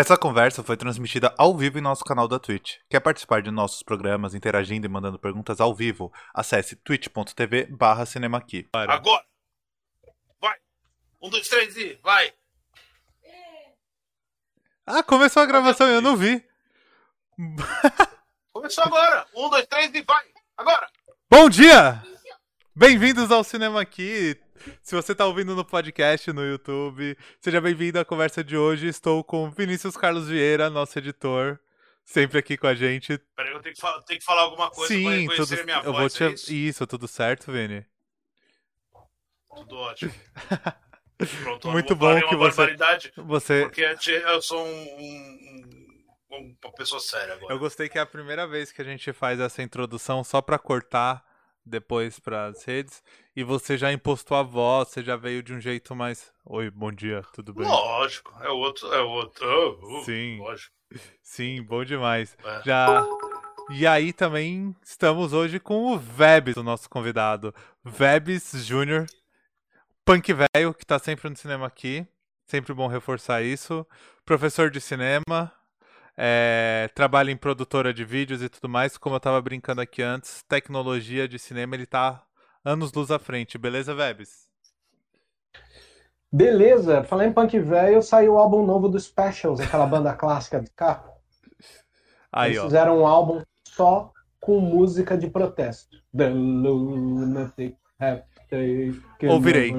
Essa conversa foi transmitida ao vivo em nosso canal da Twitch. Quer participar de nossos programas interagindo e mandando perguntas ao vivo? Acesse twitch.tv barra cinemaqui. Agora! Vai! Um, dois, três e vai! Ah, começou a gravação e eu não vi. Começou agora! Um, dois, três e vai! Agora! Bom dia! Bem-vindos ao Cinema Aqui. Se você está ouvindo no podcast, no YouTube, seja bem-vindo à conversa de hoje. Estou com Vinícius Carlos Vieira, nosso editor, sempre aqui com a gente. Peraí, eu tenho que, falar, tenho que falar alguma coisa Sim, pra reconhecer tudo, minha eu voz, vou é te... isso? isso, tudo certo, Vini? Tudo ótimo. Pronto, Muito bom que você- Você, porque eu sou um- um- uma pessoa séria agora. eu gostei que é a primeira vez que a gente faz essa introdução só pra cortar depois pras redes e você já impostou a voz, você já veio de um jeito mais, oi, bom dia, tudo bem? Lógico, é outro, é outro. Oh, oh, Sim. Lógico. Sim, bom demais. É. Já. E aí também estamos hoje com o Vebs, o nosso convidado. Vebs Júnior, punk velho, que tá sempre no cinema aqui. Sempre bom reforçar isso. Professor de cinema, é, trabalha em produtora de vídeos e tudo mais. Como eu tava brincando aqui antes, tecnologia de cinema, ele tá anos luz à frente. Beleza, Vebs? Beleza, falando em punk velho, saiu o álbum novo do Specials, aquela banda clássica de carro. Aí, Eles ó. fizeram um álbum só com música de protesto. The lunatic have Ouvirei.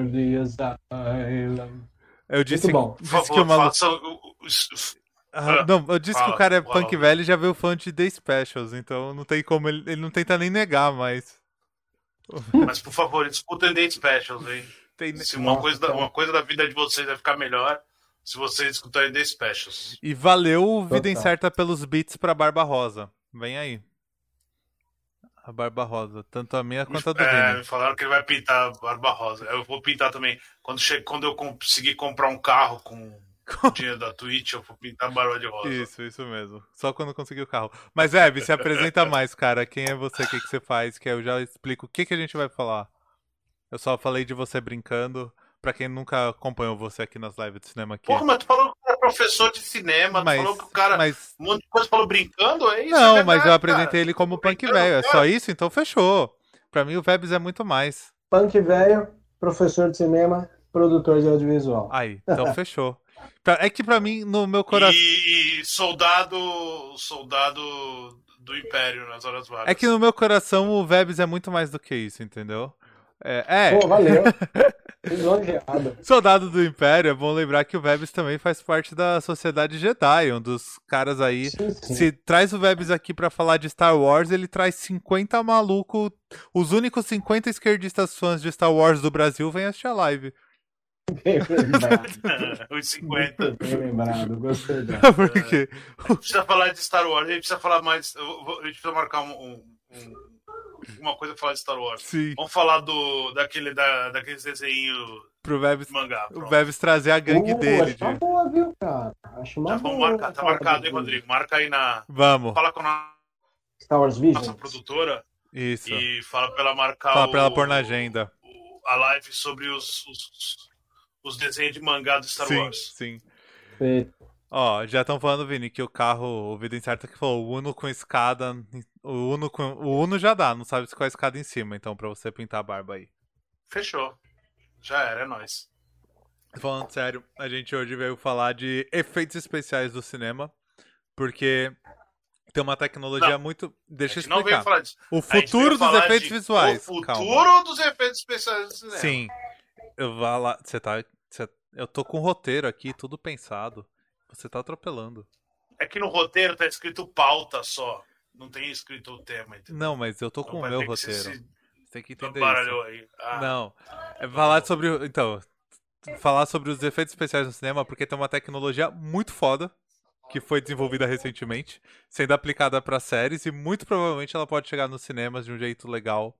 Eu disse, disse que o maluco. faça Ah, não, eu disse que Fala, o cara é punk velho e já veio fã de The Specials, então não tem como, ele, ele não tenta nem negar, mas. Mas por favor, escutem The Specials, hein? Tem... Se uma Nossa, coisa, da, cara. uma coisa da vida de vocês vai ficar melhor se vocês escutarem The Specials. E valeu Vida Total. Incerta pelos beats pra Barba Rosa. Vem aí. A Barba Rosa, tanto a minha quanto a do É, Vini. me falaram que ele vai pintar Barba Rosa. Eu vou pintar também. Quando, che... Quando eu conseguir comprar um carro com o dinheiro da Twitch, eu vou pintar Barba de Rosa. Isso, isso mesmo. Só quando conseguir o carro. Mas, Eve, se apresenta mais, cara. Quem é você? O que, que você faz? Que eu já explico o que, que a gente vai falar. Eu só falei de você brincando. Pra quem nunca acompanhou você aqui nas lives de cinema aqui. Porra, mas tu falou que o cara é professor de cinema, mas, tu falou que o cara. mas Um monte de coisa falou brincando, é isso? Não, é mas eu apresentei cara. ele como punk velho. É só isso? Então fechou. Pra mim o Vebs é muito mais. Punk velho, professor de cinema, produtor de audiovisual. Aí, então fechou. É que pra mim, no meu coração. E, e soldado. Soldado do Império nas horas vagas. É que no meu coração o Vebs é muito mais do que isso, entendeu? É, é. Pô, valeu. Soldado do Império, é bom lembrar que o Vebs também faz parte da Sociedade Jedi, um dos caras aí. Sim, sim. Se traz o Vebs aqui pra falar de Star Wars, ele traz 50 maluco. Os únicos 50 esquerdistas fãs de Star Wars do Brasil vêm assistir a live. Bem lembrado. Os 50. Bem lembrado, gostei dela. Por quê? precisa falar de Star Wars, a gente precisa falar mais. A gente precisa marcar um, um- um- uma coisa pra falar de Star Wars. Sim, Vamos falar do, daquele, da, daqueles desenhos pro Vebs, de mangá. o pronto. Vebs trazer a gangue Uh, dele. acho uma de- boa, viu, cara? Acho uma Já vamos boa. marcar, tá marcado, hein, Rodrigo? Marca aí na. Vamos, Fala com a Star Wars Vision. nossa produtora isso. e fala pra ela marcar Fala o, pra ela pôr na agenda. o- a live sobre os, os, os desenhos de mangá do Star sim, Wars. sim. Feito. Ó, já estão falando, Vini, que o carro, o Vida Incerta que falou, o Uno com escada. O Uno, com, o Uno já dá, não sabe se com a escada em cima, então pra você pintar a barba aí. Fechou. Já era, é nóis. Falando sério, a gente hoje veio falar de efeitos especiais do cinema, porque tem uma tecnologia Não, muito. Deixa eu gente não veio explicar. falar disso. O futuro dos efeitos de visuais. O Calma. futuro dos efeitos especiais do cinema. Sim. Eu vou lá. Você tá. você- eu tô com o roteiro aqui, tudo pensado. Você tá atropelando. É que no roteiro tá escrito pauta só. Não tem escrito o tema, entendeu? Não, mas eu tô Então com o meu se- roteiro. se Você tem que entender isso. Ah, Não. É falar sobre. Então. Falar sobre os efeitos especiais no cinema, porque tem uma tecnologia muito foda. Que foi desenvolvida recentemente, sendo aplicada para séries, e muito provavelmente ela pode chegar nos cinemas de um jeito legal.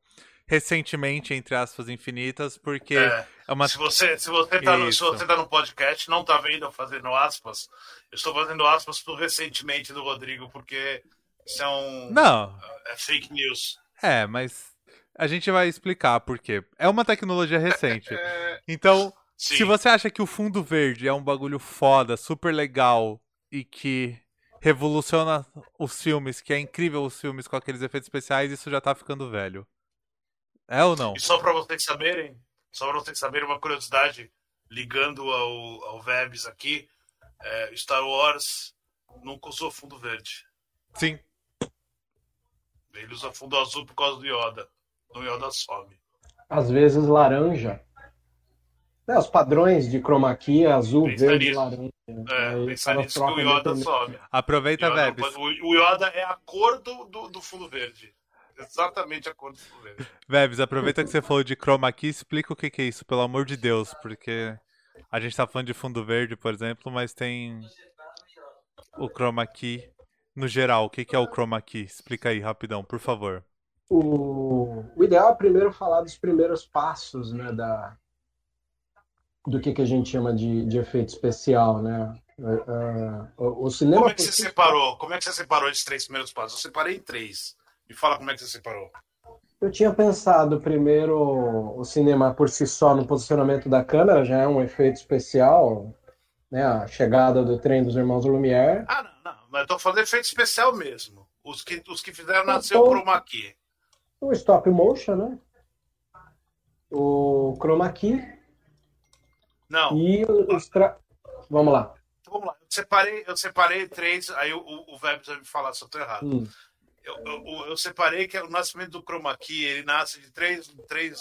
Recentemente, entre aspas, infinitas, porque é, é. uma. Se, você, se, você tá no, se você tá no podcast, não tá vendo eu fazendo aspas, eu estou fazendo aspas pro recentemente do Rodrigo, porque isso é um. Não, É fake news. é, mas a gente vai explicar por quê. É uma tecnologia recente. É, Então, sim. Se você acha que o fundo verde é um bagulho foda, super legal, e que revoluciona os filmes, que é incrível os filmes com aqueles efeitos especiais, isso já tá ficando velho. É ou não? E só pra vocês saberem, só pra vocês saberem uma curiosidade, ligando ao, ao Vebs aqui, é, Star Wars nunca usou fundo verde. Sim. Ele usa fundo azul por causa do Yoda. No Yoda some. Às vezes laranja. É, os padrões de chroma key, azul, Pensa verde, nisso. laranja. É, pensar ela nisso que o Yoda some. Aproveita, Yoda Vebs. o Yoda é a cor do, do, do fundo verde. Exatamente a cor do verde. Vebs, aproveita que você falou de chroma key, explica o que, que é isso, pelo amor de Deus, porque a gente tá falando de fundo verde, por exemplo, mas tem o chroma key no geral. O que, que é o chroma key? Explica aí, rapidão, por favor. O, o ideal é primeiro falar dos primeiros passos, né, da, do que, que a gente chama de, de efeito especial, né? É, é, o, cinema Como é que você separou? Como é que você separou esses três primeiros passos? Eu separei em três. Me fala como é que você separou. Eu tinha pensado primeiro o cinema por si só no posicionamento da câmera, já é um efeito especial, né? A chegada do trem dos irmãos Lumière. Ah, não, não. Mas eu tô falando efeito especial mesmo. Os que, os que fizeram Tá nascer o chroma key. O stop motion, né? O chroma key Não, e os tra... Vamos lá. então vamos lá. Eu separei, eu separei três, aí o, o, o vai me falar se eu tô errado. Hum. Eu, eu, eu separei que o nascimento do chroma key, ele nasce de três, três,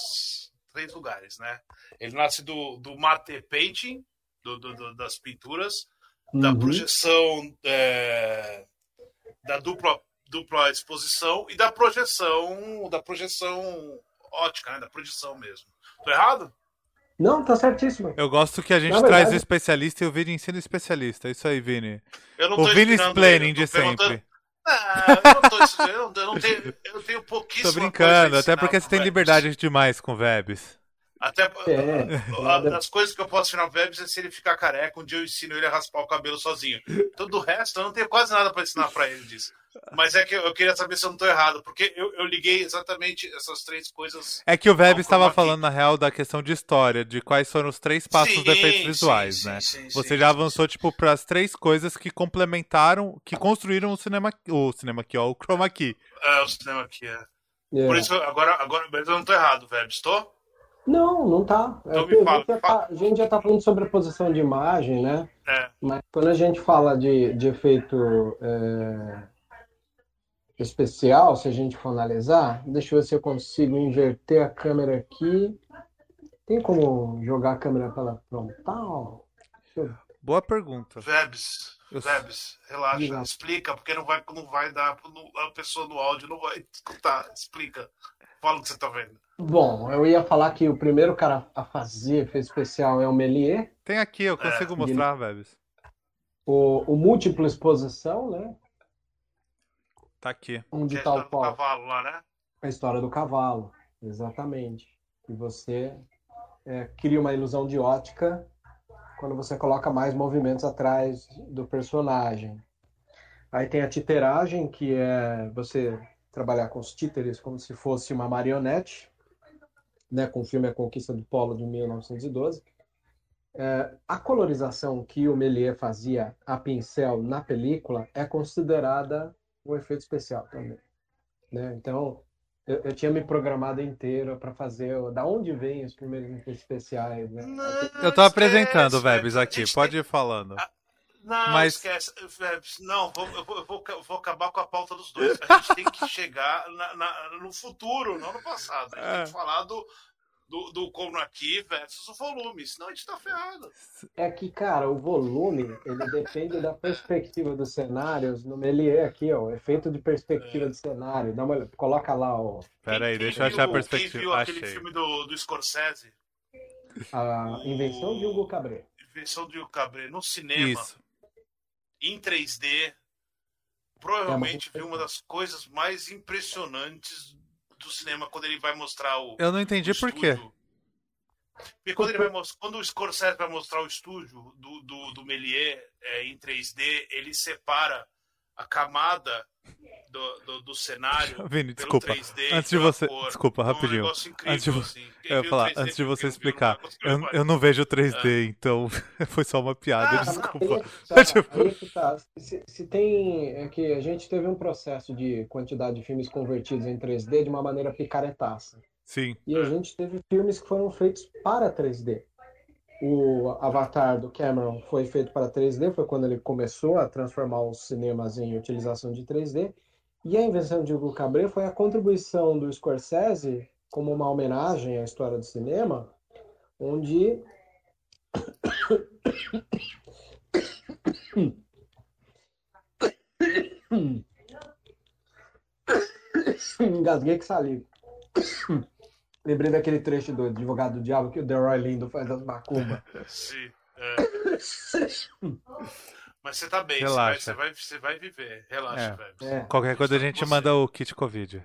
três lugares, né? Ele nasce do, do matte painting, do, do- do- das pinturas, da Uhum. projeção, é, da dupla, dupla exposição e da projeção, da projeção ótica, né? Da projeção mesmo. Tô errado? Não, tá certíssimo. Eu gosto que a gente Na traz verdade- o especialista e o Vini ensina o especialista. É isso aí, Vini. Eu não O tô Vini explaining ele, eu de sempre. Ah, eu não tô ensinando, eu não, eu não tenho, eu tenho pouquíssima Tô brincando, até porque você tem Vebs. liberdade demais com Vebs. Até É. a- das coisas que eu posso ensinar o Vebs é se ele ficar careca, um dia eu ensino ele a raspar o cabelo sozinho. Todo o resto eu não tenho quase nada para ensinar para ele disso. Mas é que eu, queria saber se eu não tô errado, porque eu, eu liguei exatamente essas três coisas. É que o Vebs Ao estava falando, na real, da questão de história, de quais foram os três passos Sim, dos efeitos visuais, sim, né? sim, Você sim, já sim, avançou, tipo, para as três coisas que complementaram, que construíram o cinema, o cinema aqui, ó, o chroma key. É, o cinema aqui é. É. Por isso, agora, agora mas eu não tô errado, Vebs, estou? Não, não tá. É Então que me a, fala, gente fala. tá a gente já tá falando sobre a posição de imagem, né? É. Mas quando a gente fala de, de efeito é, especial, se a gente for analisar, deixa eu ver se eu consigo inverter a câmera aqui. Tem como jogar a câmera pela frontal? Eu- Boa pergunta. Vebs, Eu- Vebs, relaxa, Diga. explica, porque não vai, não vai dar, não- a pessoa no áudio não vai escutar. Explica. Fala o que você tá vendo. Bom, eu ia falar que o primeiro cara a fazer efeito especial é o Méliès, Tem aqui, eu consigo É. mostrar, Vebs. o, o múltipla exposição, né? Tá aqui. Onde está a o história do pau. cavalo lá, né? A história do cavalo, exatamente. Que você é, cria uma ilusão de ótica quando você coloca mais movimentos atrás do personagem. Aí tem a titeragem, que é você trabalhar com os títeres como se fosse uma marionete, né, com o filme A Conquista do Polo de 1912. É, a colorização que o Méliès fazia a pincel na película é considerada um efeito especial também. Né? Então, eu, eu tinha me programado inteiro para fazer. Da onde vem os primeiros efeitos especiais, né? Eu tô apresentando, esquece, Vebs, aqui. Pode ir falando. Não, Mas- esquece. Vebs, Não, vou, eu, vou, eu vou- eu vou acabar com a pauta dos dois. A gente tem que chegar na- na- no futuro, não no passado. A gente É. tem que falar do, do, do como aqui versus o volume, senão a gente tá ferrado. É que, cara, o volume, ele depende da perspectiva dos cenários. No Méliès aqui, ó, efeito de perspectiva de cenário. Dá uma, olhada, coloca lá ó, Pera aí, deixa eu achar a viu- Quem viu perspectiva. aquele Achei. filme do, do Scorsese, a invenção de Hugo Cabret. Invenção de Cabré, no cinema, Isso. em 3D, provavelmente É viu uma uma das coisas mais impressionantes do cinema quando ele vai mostrar o. Eu não entendi por quê. Porque quando, ele vai mostrar, quando o Scorsese vai mostrar o estúdio do, do, do Méliès é, em 3D, ele separa a camada do, do, do cenário. Vini, pelo desculpa. 3D, Antes de você. cor. Desculpa, Foi um rapidinho. negócio incrível, Antes de assim. Eu falar, 3D antes de você explicar. Eu, mais. eu não vejo 3D, então foi só uma piada, Ah, desculpa. Aí é tá, Tipo- aí é tá. Se, se tem. É que a gente teve um processo de quantidade de filmes convertidos em 3D de uma maneira picaretaça. Sim, E a gente teve filmes que foram feitos para 3D. O Avatar do Cameron foi feito para 3D, foi quando ele começou a transformar os cinemas em utilização de 3D. E a invenção de Hugo Cabret foi a contribuição do Scorsese como uma homenagem à história do cinema, onde engasguei que saliva. Lembrei daquele trecho do Advogado do Diabo que o Delroy Lindo faz das macumbas. Sim. é. Mas você tá bem, você vai, Relaxa. você, vai, você vai viver. Relaxa, É. velho. É, qualquer coisa a gente manda o kit Covid.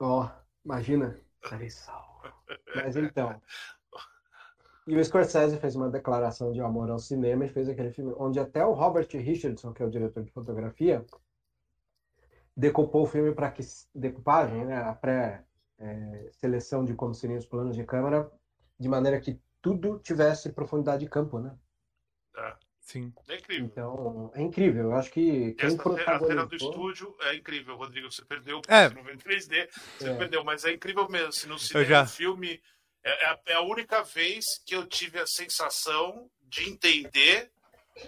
ó, imagina. Estaria salvo. Mas então. E o Scorsese fez uma declaração de amor ao cinema e fez aquele filme onde até o Robert Richardson, que é o diretor de fotografia, decupou o filme para que decupagem, né, a pré-seleção de como seriam os planos de câmera, de maneira que tudo tivesse profundidade de campo, né? Sim. É incrível. Então, é incrível. Eu acho que quem essa a cena do protagonizou... estúdio é incrível, Rodrigo. Você perdeu É. você não vê em 3D, você É. perdeu, mas é incrível mesmo. No cinema, já- no filme, é, é a, é a única vez que eu tive a sensação de entender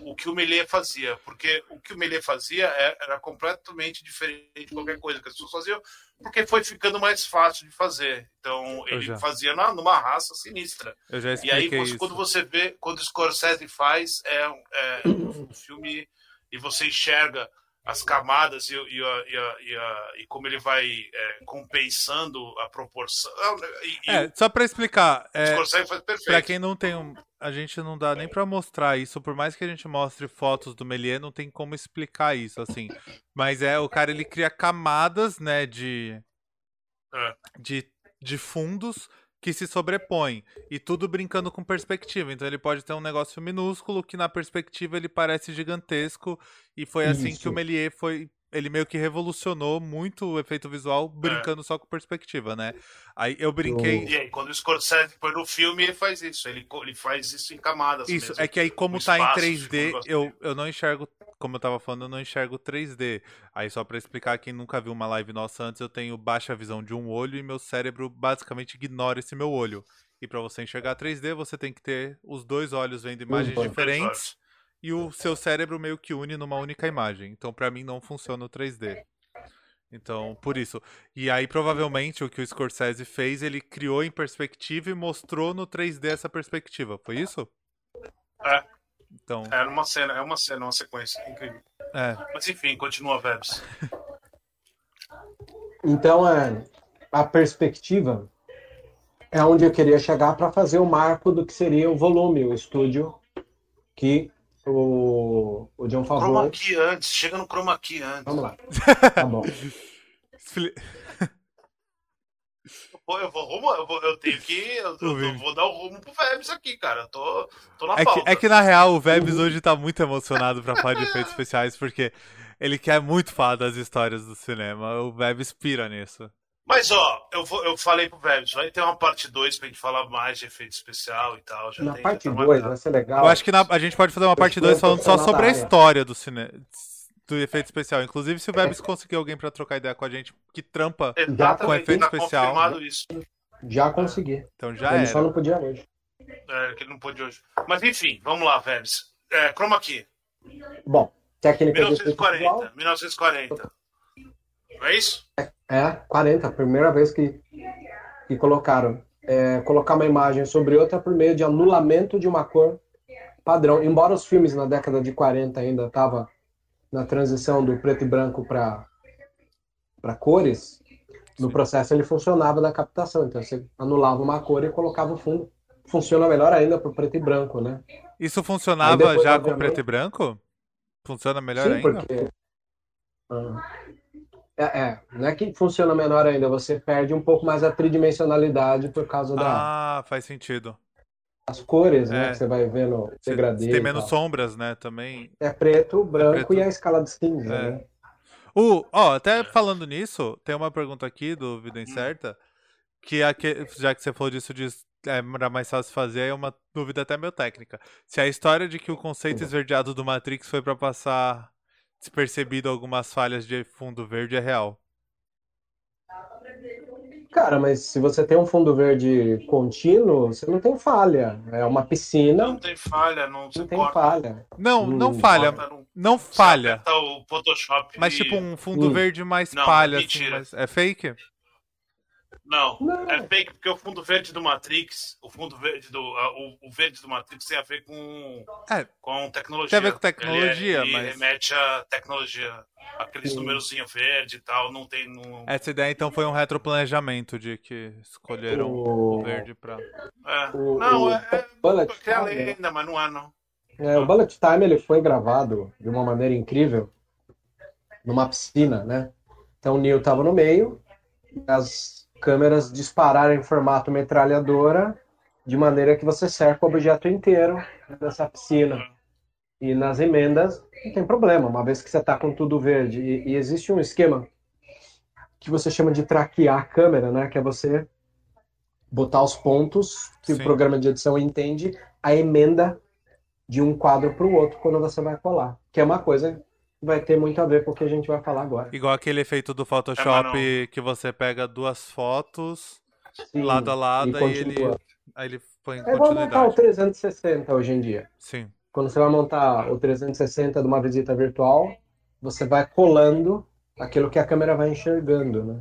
o que o Melê fazia, porque o que o Melê fazia é- era completamente diferente de qualquer coisa que as pessoas faziam, porque foi ficando mais fácil de fazer. Então, Eu ele já. fazia na- numa raça sinistra. Eu já E aí, você- quando você vê, quando o Scorsese faz, é, é um filme e você enxerga as camadas e, e, a- e, a- e, a- e como ele vai é, compensando a proporção. E, e É, só pra explicar, é, pra quem não tem um. A gente não dá nem pra mostrar isso, por mais que a gente mostre fotos do Melier, não tem como explicar isso, assim. Mas é, o cara ele cria camadas, né, de. É. de, de fundos que se sobrepõem. E tudo brincando com perspectiva. Então ele pode ter um negócio minúsculo que na perspectiva ele parece gigantesco. E foi assim que Isso. o Melier foi. Ele meio que revolucionou muito o efeito visual brincando só com perspectiva, né? Aí eu brinquei. E aí, quando o Scorsese põe no filme, ele faz isso. Ele, ele faz isso em camadas. Isso, mesmo. é que aí como O tá em espaço, 3D, ficou um negócio eu, eu não enxergo, como eu tava falando, eu não enxergo 3D. Aí só pra explicar, quem nunca viu uma live nossa antes, eu tenho baixa visão de um olho e meu cérebro basicamente ignora esse meu olho. E pra você enxergar 3D, você tem que ter os dois olhos vendo imagens dois diferentes e o seu cérebro meio que une numa única imagem. Então pra mim não funciona o 3D. Então, por isso. E aí, provavelmente, o que o Scorsese fez, ele criou em perspectiva e mostrou no 3D essa perspectiva. Foi isso? É. Então, É uma cena, é uma cena, uma sequência incrível. é. Mas enfim, continua, Vebs. Então, é, a perspectiva é onde eu queria chegar para fazer o marco do que seria o volume, o estúdio que o, o John Chroma Favreau... key antes, chega no chroma key antes. Vamos lá. Tá bom. Pô, eu vou rumo, eu, vou, eu tenho que. Eu, eu vou dar o rumo pro Vebs aqui, cara. Eu tô, tô na É que, pauta. é que na real o Vebs hoje tá muito emocionado pra falar de efeitos especiais, porque ele quer muito falar das histórias do cinema. O Vebs pira nisso. Mas ó, eu, vou, eu falei pro Vebs, vai ter uma parte 2 pra gente falar mais de efeito especial e tal. Já Na tem, parte já tá 2 marcado. vai ser legal. Eu acho que na- a gente pode fazer uma parte estou 2 falando só sobre a história do cinema. Do efeito especial. Inclusive, se o Vebs conseguir alguém pra trocar ideia com a gente que trampa, Exatamente, com efeito tá especial. isso. Já consegui. então já Ele só não podia hoje. É, que ele não pôde hoje. Mas enfim, vamos lá, Vebs. É, chroma key. Bom, técnica de efeito visual 1940. 1940. Não é isso? é 40, a primeira vez que, que colocaram. É, colocar uma imagem sobre outra por meio de anulamento de uma cor padrão. Embora os filmes na década de 40 ainda estavam na transição do preto e branco para para cores, no processo ele funcionava da captação. Então você anulava uma cor e colocava o fundo. Funciona melhor ainda para preto e branco, né? Isso funcionava depois, já com obviamente- preto e branco? Funciona melhor Sim, ainda? porque. Ah. É, é, não é que funciona menor ainda, você perde um pouco mais a tridimensionalidade por causa da- Ah, faz sentido. das cores, né? É. Que você vai vendo degradê. tem menos sombras, né? Também. É preto, branco preto. e a escala de cinza, É. né? O, ó, até falando nisso, tem uma pergunta aqui do Vida Incerta, que é que, já que você falou disso de é, era mais fácil fazer, é uma dúvida até meio técnica. Se a história de que o conceito esverdeado do Matrix foi para passar despercebido algumas falhas de fundo verde é real. Cara, mas se você tem um fundo verde contínuo, você não tem falha. É uma piscina. Não tem falha, não, não tem corta. falha. Não, não hum, falha. Não, não falha. o Photoshop mas tipo um fundo hum. verde mais não, palha, assim, mas é fake? Não, não, é fake porque o fundo verde do Matrix, o fundo verde do o, o, verde do Matrix tem a ver com é, com tecnologia. Tem a ver com tecnologia, ele, mas ele remete a tecnologia, aqueles númerozinho verde e tal, não tem no... Essa ideia então foi um retroplanejamento de que escolheram o, o verde para é. não, é, é, é a lenda, mas não é não. É, o Bullet Time ele foi gravado de uma maneira incrível numa piscina, né? Então o Neil estava no meio, as câmeras dispararam em formato metralhadora, de maneira que você cerca o objeto inteiro dessa piscina. E nas emendas não tem problema, uma vez que você está com tudo verde. E, e, existe um esquema que você chama de traquear a câmera, né? Que é você botar os pontos que Sim. o programa de edição entende a emenda de um quadro para o outro quando você vai colar. Que é uma coisa vai ter muito a ver com o que a gente vai falar agora. Igual aquele efeito do Photoshop é, que você pega duas fotos Sim, lado a lado e, e ele, aí ele põe é igual montar o 360 hoje em dia. Sim. Quando você vai montar o 360 de uma visita virtual, você vai colando aquilo que a câmera vai enxergando, né?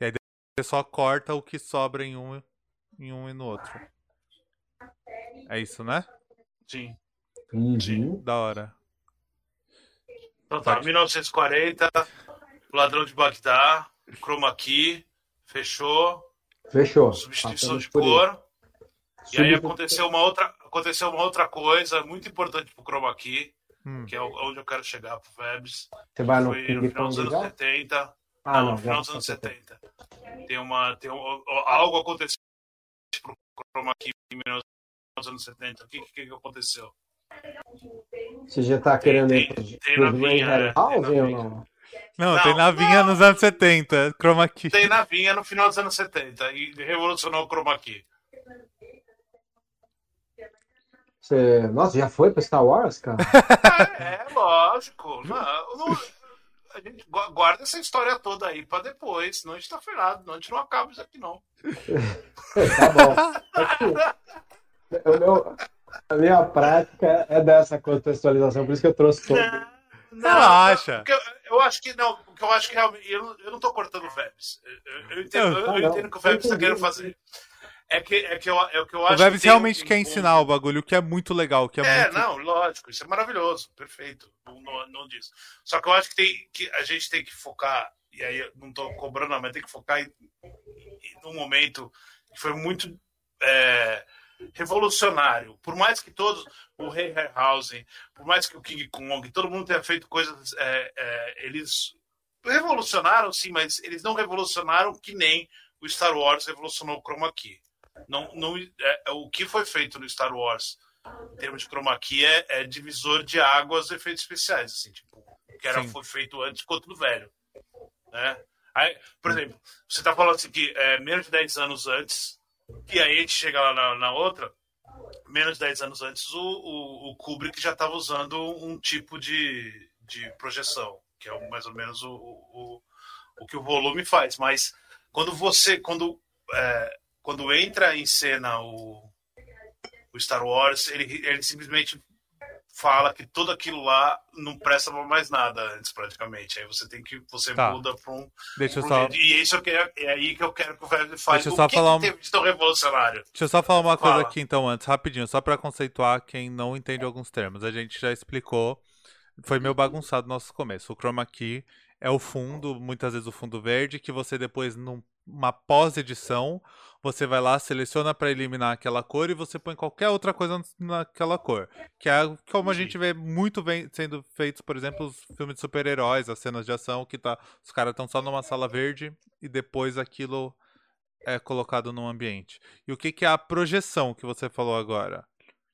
E aí você só corta o que sobra em um, em um e no outro. É isso, né? Sim. Uhum. Sim. Da hora. Então tá, 1940, Ladrão de Bagdá, Chroma Key, fechou. Fechou. Substituição de cor. E aí aconteceu uma outra, aconteceu uma outra coisa muito importante pro Chroma Key, hum. que é onde eu quero chegar pro Webs. Você vai no, foi no final dos anos 70. Ah, não, no final dos anos 70. Tem uma tem um, algo aconteceu pro Chroma Key em nos anos 70. O que, que, que aconteceu? Você já tá querendo tem, ir tem, pro navinha, House ou não? Não, não, tem navinha não. nos anos 70, chroma key. Tem navinha no final dos anos 70 e revolucionou o chroma key. Você... Nossa, já foi pra Star Wars, cara? é, é lógico. Não, não, a gente guarda essa história toda aí pra depois, senão a gente tá ferrado. a gente não acaba isso aqui, não. tá bom. Aqui, o meu, a minha prática é dessa contextualização, por isso que eu trouxe todo. Não, acha? Eu, eu, acho que não, porque eu acho que realmente. Eu, eu não estou cortando o Vebs. Eu, eu, entendo, eu, eu entendo o que o Vebs está querendo fazer. É que, é que, eu, é que eu acho o Vebs realmente um, quer ensinar o bagulho, o que é muito legal. Que é, é muito... não, lógico, isso é maravilhoso, perfeito. Não, não, não disso. Só que eu acho que, tem, que a gente tem que focar, e aí eu não estou cobrando, mas tem que focar em, em, num momento que foi muito. É, revolucionário. Por mais que todos, o Rei Harryhausen, por mais que o King Kong, todo mundo tenha feito coisas, é, é, eles revolucionaram, sim, mas eles não revolucionaram que nem o Star Wars revolucionou o chroma key. Não, não, é, é, o que foi feito no Star Wars, em termos de chroma key, é, é divisor de águas efeitos especiais, assim, tipo, que era, foi feito antes ficou tudo velho. Né? Aí, por exemplo, você está falando assim que é, menos de 10 anos antes e aí a gente chega lá na, na outra, menos de 10 anos antes, o, o, o Kubrick já estava usando um tipo de, de projeção, que é mais ou menos o, o, o que o volume faz. Mas quando você, quando, é, quando entra em cena o, o Star Wars, ele, ele simplesmente fala que tudo aquilo lá não presta pra mais nada antes, praticamente. Aí você tem que. Você tá. muda pra um. Deixa eu só... E isso é, é aí que eu quero que o velho fale. Deixa eu só falar de tão revolucionário? Deixa eu só falar uma Fala. coisa aqui então antes, rapidinho, só para conceituar quem não entende alguns termos. A gente já explicou. Foi meio bagunçado no nosso começo. O chroma key é o fundo, muitas vezes o fundo verde, que você depois, numa pós-edição, você vai lá, seleciona para eliminar aquela cor e você põe qualquer outra coisa naquela cor. Que é como a gente vê muito bem sendo feitos, por exemplo, os filmes de super-heróis, as cenas de ação, que tá, os caras estão só numa sala verde e depois aquilo é colocado num ambiente. E o que, que é a projeção que você falou agora?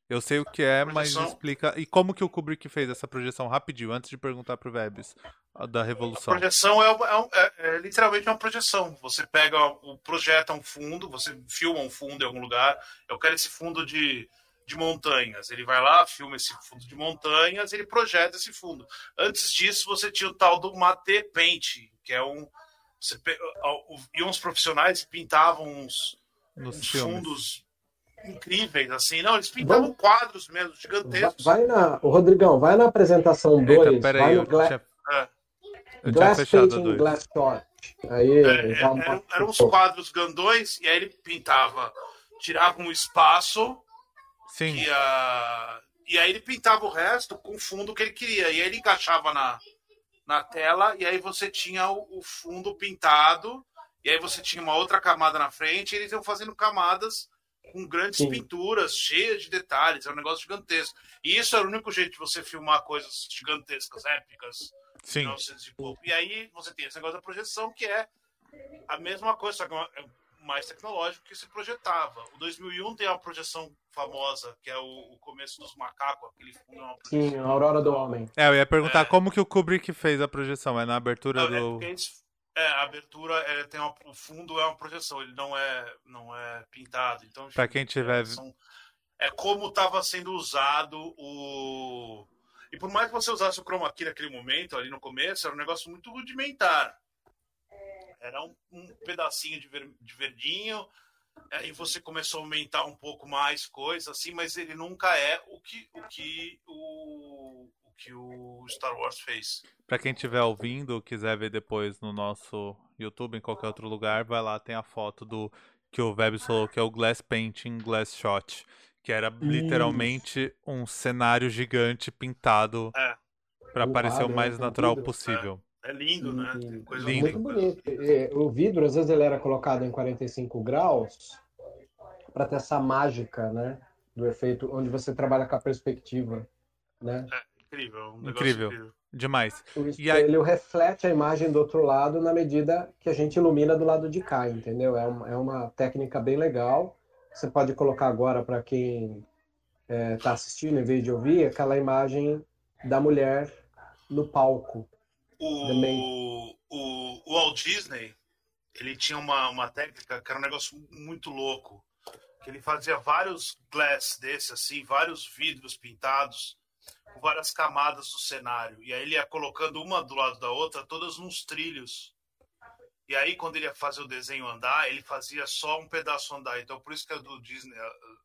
Eu sei o que é, mas Projeção. explica. E como que o Kubrick fez essa projeção rapidinho, antes de perguntar pro Vebs, a da A Revolução. projeção é, uma- é é- é literalmente uma projeção. Você pega, projeta um fundo, você filma um fundo em algum lugar. Eu quero esse fundo de, de montanhas. Ele vai lá, filma esse fundo de montanhas, ele projeta esse fundo. Antes disso, você tinha o tal do mate paint, que é um. Você, iam os profissionais e pintavam uns, uns fundos incríveis, assim. Não, eles pintavam quadros mesmo, gigantescos. Vai na, ô, Rodrigão, vai na apresentação 2, Eita, peraí, vai no eu Gla- tinha, É. eu tinha Glass fechado Painting dois. Glass Shot. Aí, É, uma- eram, eram uns quadros grandões, e aí ele pintava, tirava um espaço, Sim, e, a, e aí ele pintava o resto com o fundo que ele queria. E aí ele encaixava na, na tela, e aí você tinha o, o fundo pintado, e aí você tinha uma outra camada na frente, e eles iam fazendo camadas com grandes Sim. pinturas, cheias de detalhes, é um negócio gigantesco. E isso era o único jeito de você filmar coisas gigantescas, épicas, sim. 1900 e pouco. E aí você tem esse negócio da projeção, que é a mesma coisa, só que é mais tecnológico que se projetava. O 2001 tem uma projeção famosa, que é o, o começo dos macacos, aquele fundo é uma projeção. Sim, a Aurora do Homem. É, eu ia perguntar É. como que o Kubrick fez a projeção. É na abertura Não, é do. eles- é, a abertura é, tem uma, o fundo é uma projeção, ele não é, não é pintado. Então, enfim, quem tiver- é, são- é como estava sendo usado o. E por mais que você usasse o chroma key naquele momento, ali no começo, era um negócio muito rudimentar. Era um, um pedacinho de, ver- de verdinho, aí você começou a aumentar um pouco mais coisa, assim, mas ele nunca é o que o, que o, que o Star Wars fez. Pra quem estiver ouvindo ou quiser ver depois no nosso YouTube, em qualquer outro lugar, vai lá, tem a foto do que o Web falou, que é o Glass Painting Glass Shot. Que era literalmente um cenário gigante pintado É. pra Um parecer o quadro, mais né, com natural vidro. possível. É lindo, né? Sim, Tem coisa Lindo. Muito bonito. E, O vidro, às vezes, ele era colocado em 45 graus para ter essa mágica, né? Do efeito, onde você trabalha com a perspectiva, né? Incrível. Um negócio Incrível. incrível. Demais. O E aí- espelho reflete a imagem do outro lado na medida que a gente ilumina do lado de cá, entendeu? É uma, é uma técnica bem legal. Você pode colocar agora para quem está assistindo, em vez de ouvir, aquela imagem da mulher no palco. Também. O, o, o Walt Disney, ele tinha uma, uma técnica que era um negócio muito louco. Que ele fazia vários glass desses, assim, vários vidros pintados, com várias camadas do cenário. E aí ele ia colocando uma do lado da outra, todas nos trilhos. E aí, quando ele ia fazer o desenho andar, ele fazia só um pedaço andar. Então, por isso que a do Disney,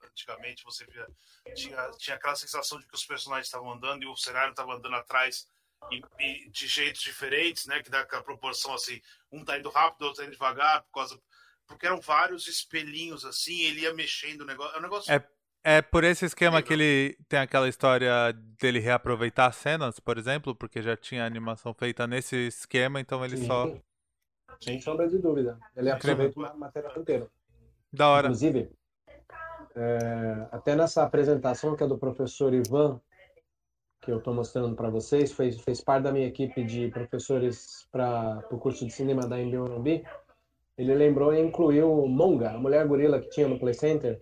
antigamente, você via, tinha, tinha aquela sensação de que os personagens estavam andando e o cenário estava andando atrás e, e de jeitos diferentes, né? Que dá aquela proporção assim, um tá indo rápido, outro tá indo devagar, por causa. Porque eram vários espelhinhos assim, ele ia mexendo o negócio. É um negócio. É- É por esse esquema Incrível. que ele tem aquela história dele reaproveitar cenas, por exemplo, porque já tinha animação feita nesse esquema, então ele Sim, só. Sem sombra de dúvida. Ele aproveita o material inteiro. Da hora. Inclusive, é, até nessa apresentação que é do professor Ivan, que eu estou mostrando para vocês, fez, fez parte da minha equipe de professores para o curso de cinema da MBUNB, ele lembrou e incluiu Monga, a mulher gorila que tinha no Play Center,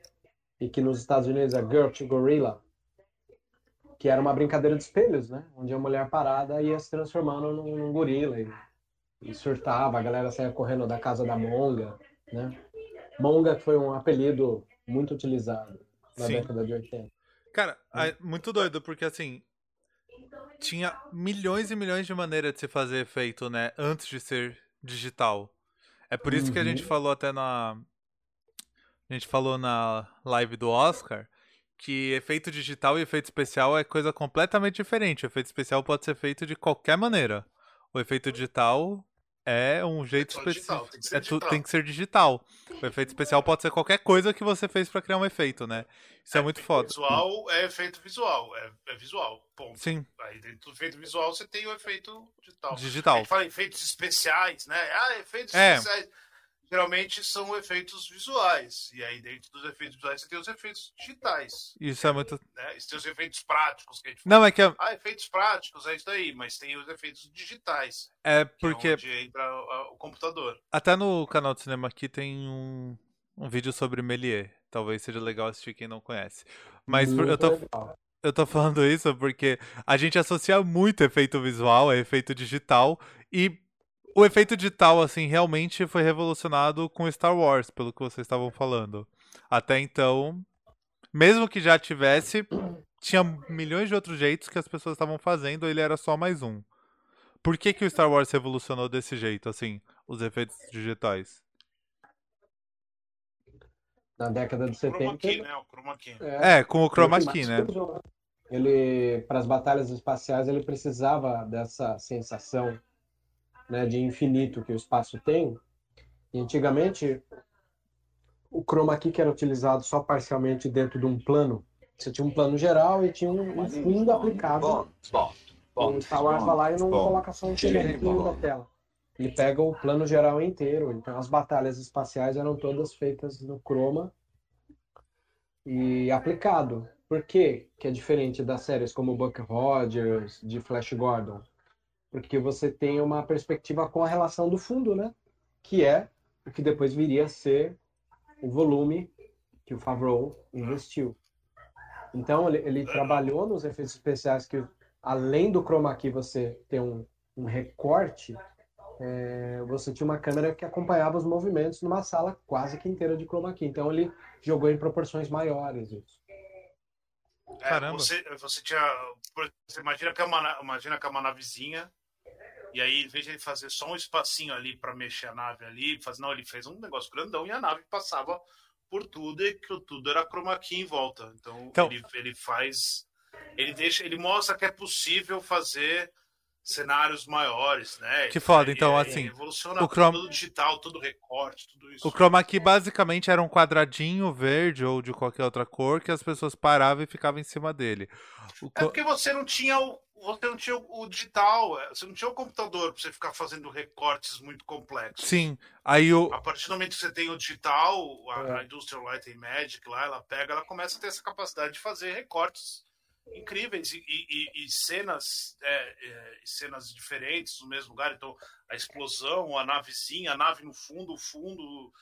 e que nos Estados Unidos é Girl to Gorilla, que era uma brincadeira de espelhos, né? Onde a mulher parada ia se transformando num, num gorila e, e surtava, a galera saía correndo da casa da Monga, né? Monga foi um apelido muito utilizado na Sim. década de 80. Cara, é muito doido, porque assim. Tinha milhões e milhões de maneiras de se fazer efeito, né? Antes de ser digital. É por isso que a Uhum. gente falou até na. A gente falou na live do Oscar que efeito digital e efeito especial é coisa completamente diferente. O efeito especial pode ser feito de qualquer maneira. O efeito digital é um jeito só específico. tem que ser É tem que ser digital. O efeito especial pode ser qualquer coisa que você fez pra criar um efeito, né? Isso é, muito efeito foda. Visual é efeito visual, é, é visual. Ponto. Sim, Aí dentro do efeito visual você tem o efeito digital. A digital. gente fala efeitos especiais, né? Ah, efeitos É. especiais. Geralmente são efeitos visuais. E aí, dentro dos efeitos visuais, você tem os efeitos digitais. Isso é muito. Né? E tem os efeitos práticos que a gente fala. Não, é que é, Ah, efeitos práticos, é isso aí, mas tem os efeitos digitais. é que porque é onde entra o, o computador. até no canal de cinema aqui tem um, um vídeo sobre Méliès. Talvez seja legal assistir quem não conhece. Mas Muito eu tô, legal. eu tô falando isso porque a gente associa muito efeito visual a efeito digital e o efeito digital, assim, realmente foi revolucionado com Star Wars, pelo que vocês estavam falando. Até então, mesmo que já tivesse, tinha milhões de outros jeitos que as pessoas estavam fazendo, ele era só mais um. Por que, que o Star Wars revolucionou desse jeito, assim, os efeitos digitais? Na década de O chroma 70. key, né? O chroma key. É, com o chroma key, né? né? Ele, para as batalhas espaciais, ele precisava dessa sensação, né, de infinito que o espaço tem. E antigamente, o chroma key que era utilizado só parcialmente dentro de um plano. Você tinha um plano geral e tinha um, um fundo aplicado. O Star Wars vai lá e não coloca só um pedacinho da tela. Ele pega o plano geral inteiro. Então as batalhas espaciais eram todas feitas no chroma e aplicado. Por quê que é diferente das séries como Buck Rogers, de Flash Gordon? Porque você tem uma perspectiva com a relação do fundo, né? Que é o que depois viria a ser o volume que o Favreau investiu. Então ele, ele trabalhou nos efeitos especiais que além do chroma key você ter um, um recorte, é, você tinha uma câmera que acompanhava os movimentos numa sala quase que inteira de chroma key. Então ele jogou em proporções maiores isso. É, Caramba. você, você tinha. Você imagina que é uma, na- imagina que é uma navezinha. E aí, em vez de ele fazer só um espacinho ali para mexer a nave ali, faz, não, ele fez um negócio grandão e a nave passava por tudo e que tudo era chroma key em volta. Então, Então- ele, ele faz. Ele deixa. Ele mostra que é possível fazer cenários maiores, né? Que foda, então, e- assim, o chroma- tudo digital, tudo recorte, tudo isso. O chroma key basicamente era um quadradinho verde ou de qualquer outra cor que as pessoas paravam e ficavam em cima dele. O É porque você não tinha o, você não tinha o, digital, é, você não tinha o computador para você ficar fazendo recortes muito complexos. Sim, aí o, A partir do momento que você tem o digital, a, É. a Industrial Light and Magic lá, ela pega, ela começa a ter essa capacidade de fazer recortes incríveis e, e- e- e cenas é, é, cenas diferentes no mesmo lugar. Então, a explosão, a navezinha, a nave no fundo, o fundo,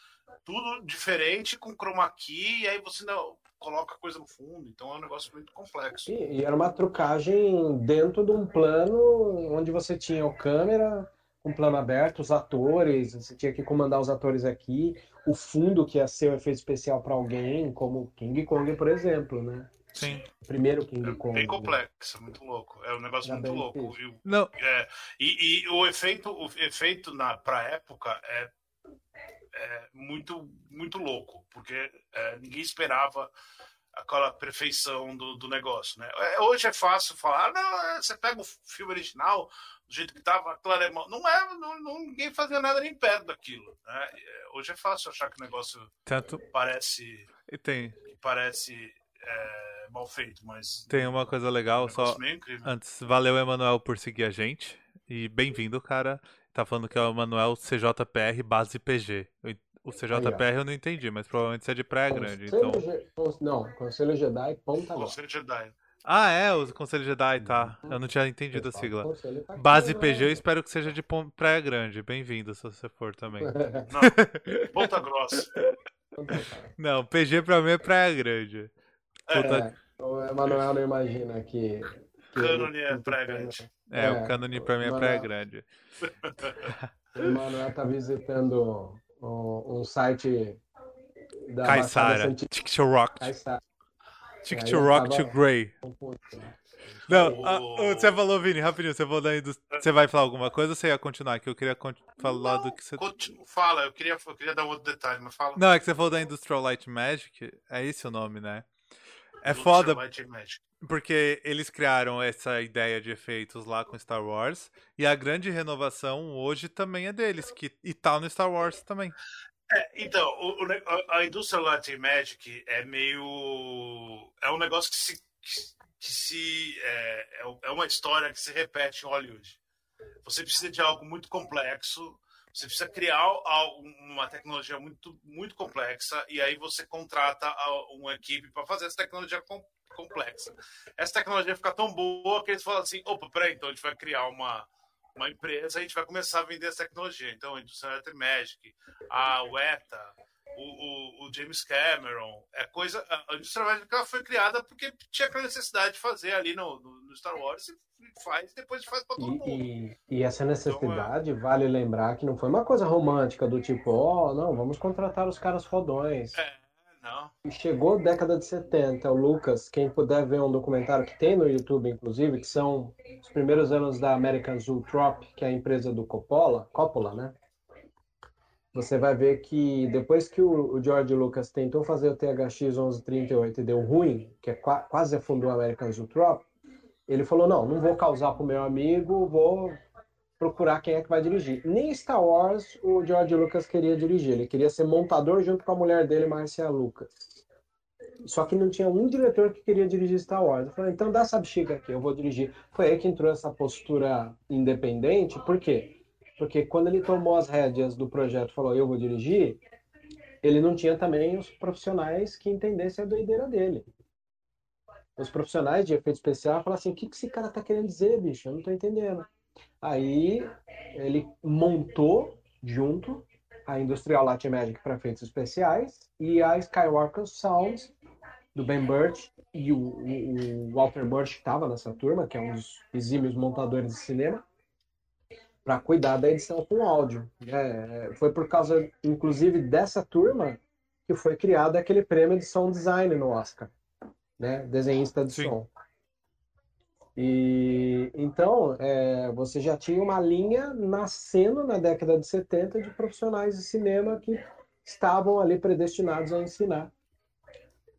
tudo diferente com chroma key, e aí você ainda coloca coisa no fundo. Então, é um negócio muito complexo. E, e era uma trucagem dentro de um plano onde você tinha o câmera, um plano aberto, os atores, você tinha que comandar os atores aqui, o fundo que ia ser o efeito especial para alguém, como King Kong, por exemplo, né? sim. O primeiro King É Kong. bem complexo, é muito louco. É um negócio Era muito louco. difícil. viu? Não, É, e, e o efeito, o efeito na pra época é, é muito, muito louco, porque é, ninguém esperava aquela perfeição do, do negócio, né? É, Hoje é fácil falar, não, é, você pega o filme original do jeito que estava, era, não é, não, não- ninguém fazia nada nem perto daquilo, né? É, Hoje é fácil achar que o negócio tanto parece, e tem parece é, mal feito, mas tem uma coisa legal só antes, valeu Emanuel por seguir a gente e bem-vindo, cara. Tá falando que é o Emanuel CJPR base PG. O CJPR eu não entendi, mas provavelmente você é de Praia Grande, então. Não, Conselho Jedi, ponta. Conselho Jedi. Ah, é, o Conselho Jedi, tá. Eu não tinha entendido a sigla. Tá Base né? PG, eu espero que seja de Praia Grande. Bem-vindo, se você for também. Não, Ponta Grossa. Não, PG pra mim é Praia Grande. Puta- É, o Emanuel não imagina que. que Cânone é Praia Grande. É, É, o Canone pra mim é. Praia Grande. O Emanuel tá visitando um, um site da Caissara. Tick to Rock. Caissara. Tick to eu Rock to Grey. Não, O- ah, você falou, Vini, rapidinho, você, falou da indus- você vai falar alguma coisa ou você ia continuar? Que eu queria con- falar do que você. Continua, fala, eu queria, eu queria dar um outro detalhe, mas fala. Não, é que você falou da Industrial Light Magic, é esse o nome, né? É foda porque eles criaram essa ideia de efeitos lá com Star Wars e a grande renovação hoje também é deles, que e tá no Star Wars também. É, então, o- a, a indústria and Magic é meio. É um negócio que se. que- que se é, é- é uma história que se repete em Hollywood. Você precisa de algo muito complexo, você precisa criar uma tecnologia muito, muito complexa, e aí você contrata uma equipe para fazer essa tecnologia com- complexa. Essa tecnologia fica tão boa que eles falam assim: opa, peraí, então a gente vai criar uma, uma empresa a gente vai começar a vender essa tecnologia. Então, a indústria Light and Magic, a UETA, o, o, o, James Cameron. É coisa. A indústria médica foi criada porque tinha aquela necessidade de fazer ali no, no, no Star Wars e faz, depois faz para todo e, mundo. E, e essa necessidade, então, é... vale lembrar que não foi uma coisa romântica do tipo, ó, oh, não, vamos contratar os caras fodões. É, não. Chegou a década de 70, o Lucas, quem puder ver um documentário que tem no YouTube, inclusive, que são os primeiros anos da American Zoetrope, que é a empresa do Coppola, Coppola, né? Você vai ver que depois que o, George Lucas tentou fazer o THX 1138 e deu ruim, que é quase afundou a American Zoetrope, ele falou, não, não vou causar pro meu amigo, vou procurar quem é que vai dirigir. Nem Star Wars o George Lucas queria dirigir, ele queria ser montador junto com a mulher dele, Marcia Lucas. Só que não tinha um diretor que queria dirigir Star Wars. Eu falei, então dá essa bexiga aqui, eu vou dirigir. Foi aí que entrou essa postura independente, por quê? Porque quando ele tomou as rédeas do projeto falou, eu vou dirigir, ele não tinha também os profissionais que entendessem a doideira dele. Os profissionais de efeito especial falaram assim, o que, que esse cara tá querendo dizer, bicho? Eu não tô entendendo. Aí ele montou junto a Industrial Light Magic para efeitos especiais e a Skywalker Sound do Ben Burtt e o, o, o Walter Burch estava nessa turma, que é um dos exímios montadores de cinema para cuidar da edição com áudio. É, foi por causa, inclusive, dessa turma que foi criado aquele prêmio de sound design no Oscar, né? Desenhista de Sim. som. E então é, você já tinha uma linha nascendo na década de 70 de profissionais de cinema que estavam ali predestinados a ensinar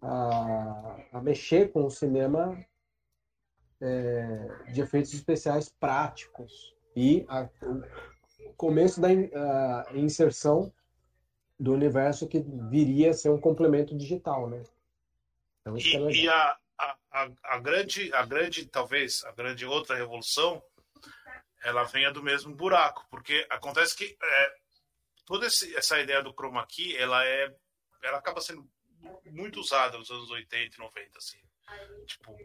a, a mexer com o cinema é, de efeitos especiais práticos e a, o começo da a, inserção do universo que viria a ser um complemento digital, né? Então, e, é e a, a, a, grande, a grande, talvez, a grande outra revolução, ela venha do mesmo buraco, porque acontece que é, toda esse, essa ideia do chroma key, ela é, ela acaba sendo muito usada nos anos 80 e 90, assim. Tipo,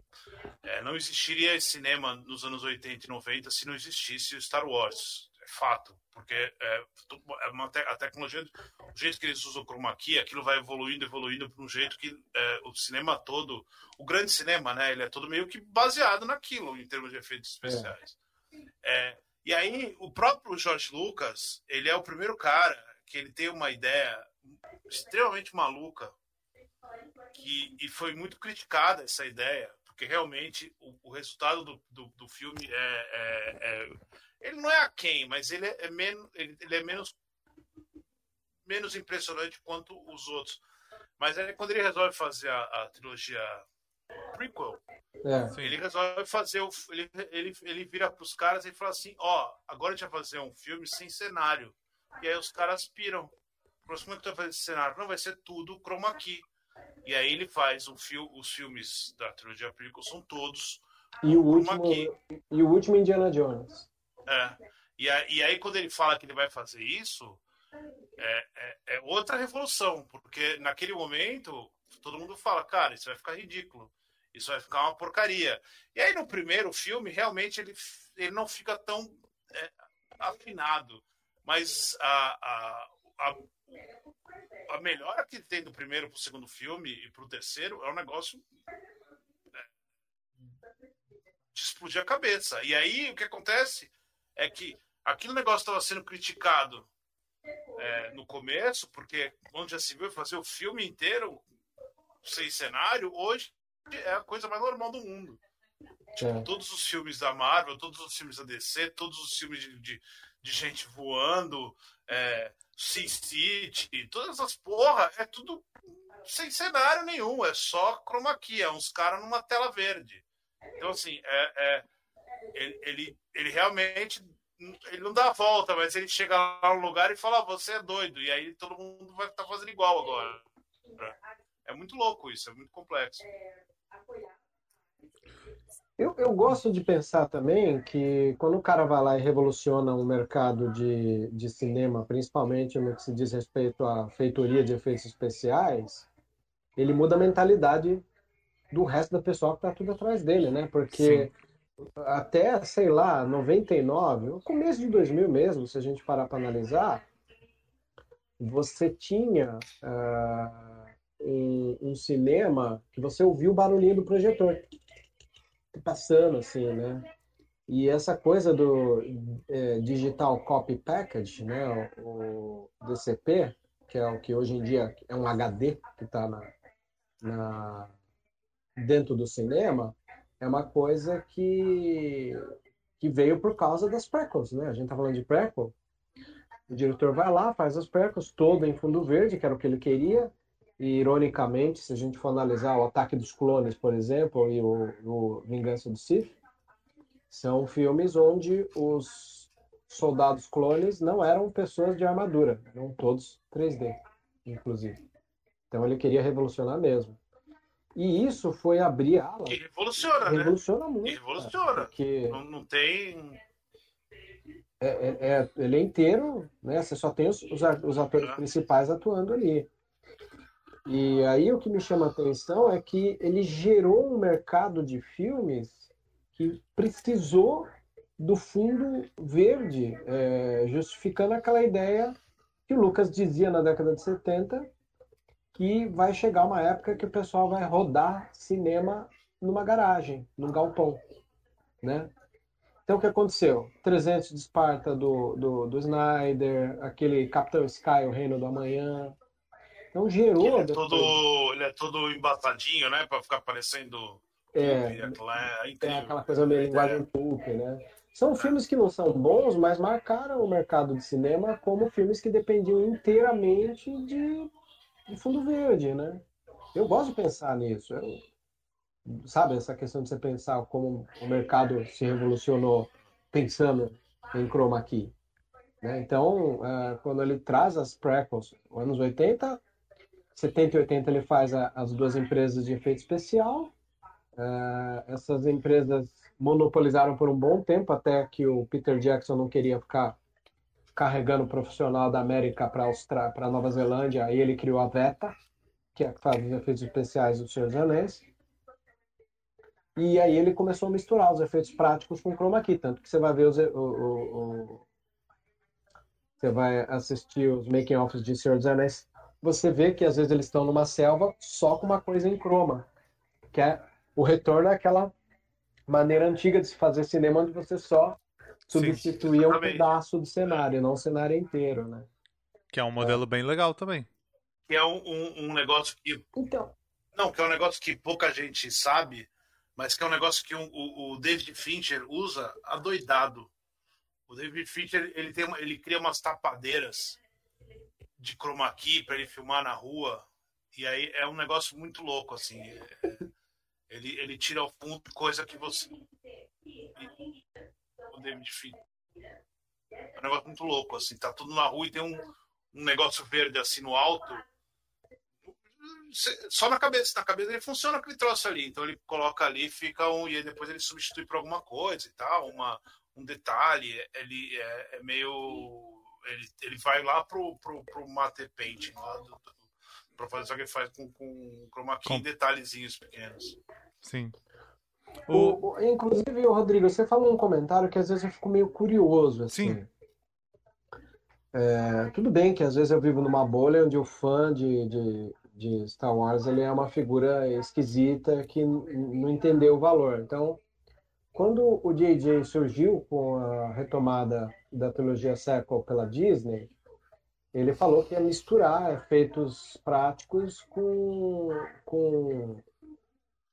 é, não existiria cinema nos anos 80 e 90 se não existisse Star Wars. É fato. Porque é, é te a tecnologia, o jeito que eles usam o chroma key, aquilo vai evoluindo, evoluindo para um jeito que é, o cinema todo, o grande cinema, né, ele é todo meio que baseado naquilo, em termos de efeitos especiais. É, e aí, o próprio George Lucas, ele é o primeiro cara que ele tem uma ideia extremamente maluca que, e foi muito criticada essa ideia, porque realmente o, o resultado do, do, do filme é, é, é, Ele não é a quem, mas ele é, é menos, ele, ele, é menos, menos impressionante quanto os outros. Mas aí, quando ele resolve fazer a, a trilogia prequel, é. ele resolve fazer o. Ele, ele, ele vira para os caras e fala assim: Ó, oh, agora a gente vai fazer um filme sem cenário. E aí os caras piram. Como é que vai fazer esse cenário? Não, vai ser tudo chroma key. E aí ele faz um fil os filmes da trilogia prequel são todos e o último e o último Indiana Jones. É. E, a, e aí quando ele fala que ele vai fazer isso é, é, é, outra revolução, porque naquele momento todo mundo fala, cara, isso vai ficar ridículo, isso vai ficar uma porcaria. E aí no primeiro filme realmente ele, ele não fica tão é, afinado, mas a, a, a a melhora que tem do primeiro pro segundo filme e pro terceiro é um negócio né, de explodir a cabeça. E aí o que acontece é que aquele negócio estava sendo criticado é, no começo, porque onde já se viu fazer o filme inteiro sem cenário, hoje é a coisa mais normal do mundo. Tipo, é. todos os filmes da Marvel, todos os filmes da DC, todos os filmes de, de, de gente voando, é, Sin City, todas essas porra, é tudo sem cenário nenhum, é só chroma key, é uns caras numa tela verde. Então, assim, é, é ele, ele, ele, realmente ele não dá a volta, mas ele chega lá no lugar e fala, ah, você é doido, e aí todo mundo vai estar tá fazendo igual agora. É muito louco isso, é muito complexo. Eu, eu gosto de pensar também que quando o cara vai lá e revoluciona o mercado de, de cinema, principalmente no que se diz respeito à feitoria de efeitos especiais, ele muda a mentalidade do resto da pessoa que está tudo atrás dele, né? Porque Sim. até, sei lá, 99, o começo de 2000 mesmo, se a gente parar para analisar, você tinha uh, um, um, cinema que você ouvia o barulhinho do projetor passando assim, né? E essa coisa do é, Digital Copy Package, né, o, o DCP, que é o que hoje em dia é um HD que está na, na, dentro do cinema, é uma coisa que, que veio por causa das prequels, né? A gente tá falando de prequel. O diretor vai lá, faz as prequels, todo em fundo verde, que era o que ele queria. E, ironicamente, se a gente for analisar o Ataque dos Clones, por exemplo, e o, o Vingança do Sith, são filmes onde os soldados clones não eram pessoas de armadura, eram todos 3D, inclusive. Então ele queria revolucionar mesmo. E isso foi abrir ala. Que revoluciona, revoluciona né? muito. Que revoluciona. Porque não, não tem. É, é, é, ele é inteiro, né? Você só tem os, os atores principais atuando ali. E aí o que me chama a atenção é que ele gerou um mercado de filmes que precisou do fundo verde, é, justificando aquela ideia que o Lucas dizia na década de 70, que vai chegar uma época que o pessoal vai rodar cinema numa garagem, num galpão, né? Então, o que aconteceu? 300 de Esparta do, do, do Snyder, aquele Capitão Sky, o Reino do Amanhã. Então, gerou... Ele é, todo, ele é todo embatadinho, né? Para ficar parecendo... É, é aquela coisa meio linguagem pulp, né? São filmes que não são bons, mas marcaram o mercado de cinema como filmes que dependiam inteiramente de de fundo verde, né? Eu gosto de pensar nisso. Eu, sabe, essa questão de você pensar como o mercado se revolucionou pensando em chroma key. Né? Então, uh, quando ele traz as prequels, anos 80, 70 e 80 ele faz a, as duas empresas de efeito especial. Uh, essas empresas monopolizaram por um bom tempo, até que o Peter Jackson não queria ficar carregando o profissional da América para Nova Zelândia, aí ele criou a VETA, que é que faz os efeitos especiais do Senhor dos Anéis. E aí ele começou a misturar os efeitos práticos com chroma key, tanto que você vai ver os, o, o, o você vai assistir os making offs de Senhor dos Anéis, você vê que às vezes eles estão numa selva só com uma coisa em croma, que é o retorno àquela maneira antiga de se fazer cinema onde você só substituía um pedaço do cenário, não o cenário inteiro, né? Que é um modelo é. bem legal também. Que é um, um, um, negócio que. Então. Não, que é um negócio que pouca gente sabe, mas que é um negócio que um, o, o, David Fincher usa adoidado. O David Fincher ele, tem uma, ele cria umas tapadeiras de chroma key para ele filmar na rua. E aí é um negócio muito louco, assim. É, ele, ele tira ao fundo coisa que você o. É um negócio muito louco, assim, tá tudo na rua e tem um, um negócio verde assim no alto. Só na cabeça, na cabeça ele funciona aquele troço ali. Então ele coloca ali, fica um. E depois ele substitui por alguma coisa e tal, uma, um detalhe. Ele é, é meio. Ele, ele vai lá pro, pro, pro mate painting lá do, do, pra fazer só que ele faz com, com chroma key com... detalhezinhos pequenos. Sim. O... O, inclusive, Rodrigo, você falou um comentário que às vezes eu fico meio curioso. Assim. Sim. É, tudo bem que às vezes eu vivo numa bolha onde o fã de, de, de Star Wars ele é uma figura esquisita que não entendeu o valor. Então, quando o J.J. surgiu com a retomada da trilogia sequel pela Disney, ele falou que ia misturar efeitos práticos com, com,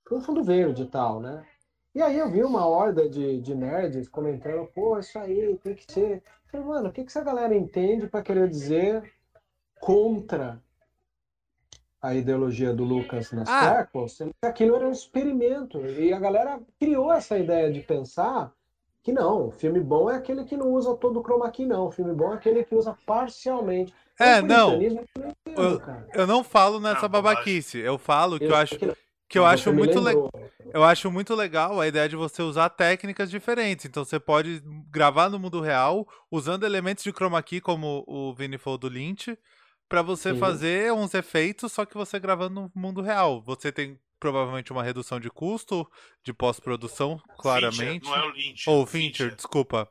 com fundo verde e tal, né? E aí eu vi uma horda de, de nerds comentando, pô, isso aí tem que ser. Eu falei, mano, o que, que essa galera entende para querer dizer contra a ideologia do Lucas nas ah. prequels? Aquilo era um experimento. E a galera criou essa ideia de pensar que não, o filme bom é aquele que não usa todo o chroma key, não. O filme bom é aquele que usa parcialmente. É, não. Eu, eu, eu, não falo nessa babaquice. Eu falo que eu, eu acho que eu acho muito legal. Eu acho muito legal a ideia de você usar técnicas diferentes. Então você pode gravar no mundo real usando elementos de chroma key, como o Vini falou do Lynch, para você Sim. fazer uns efeitos, só que você gravando no mundo real. Você tem provavelmente uma redução de custo de pós-produção, claramente. Fincher, não é o Lynch. Ou Fincher, Fincher, desculpa.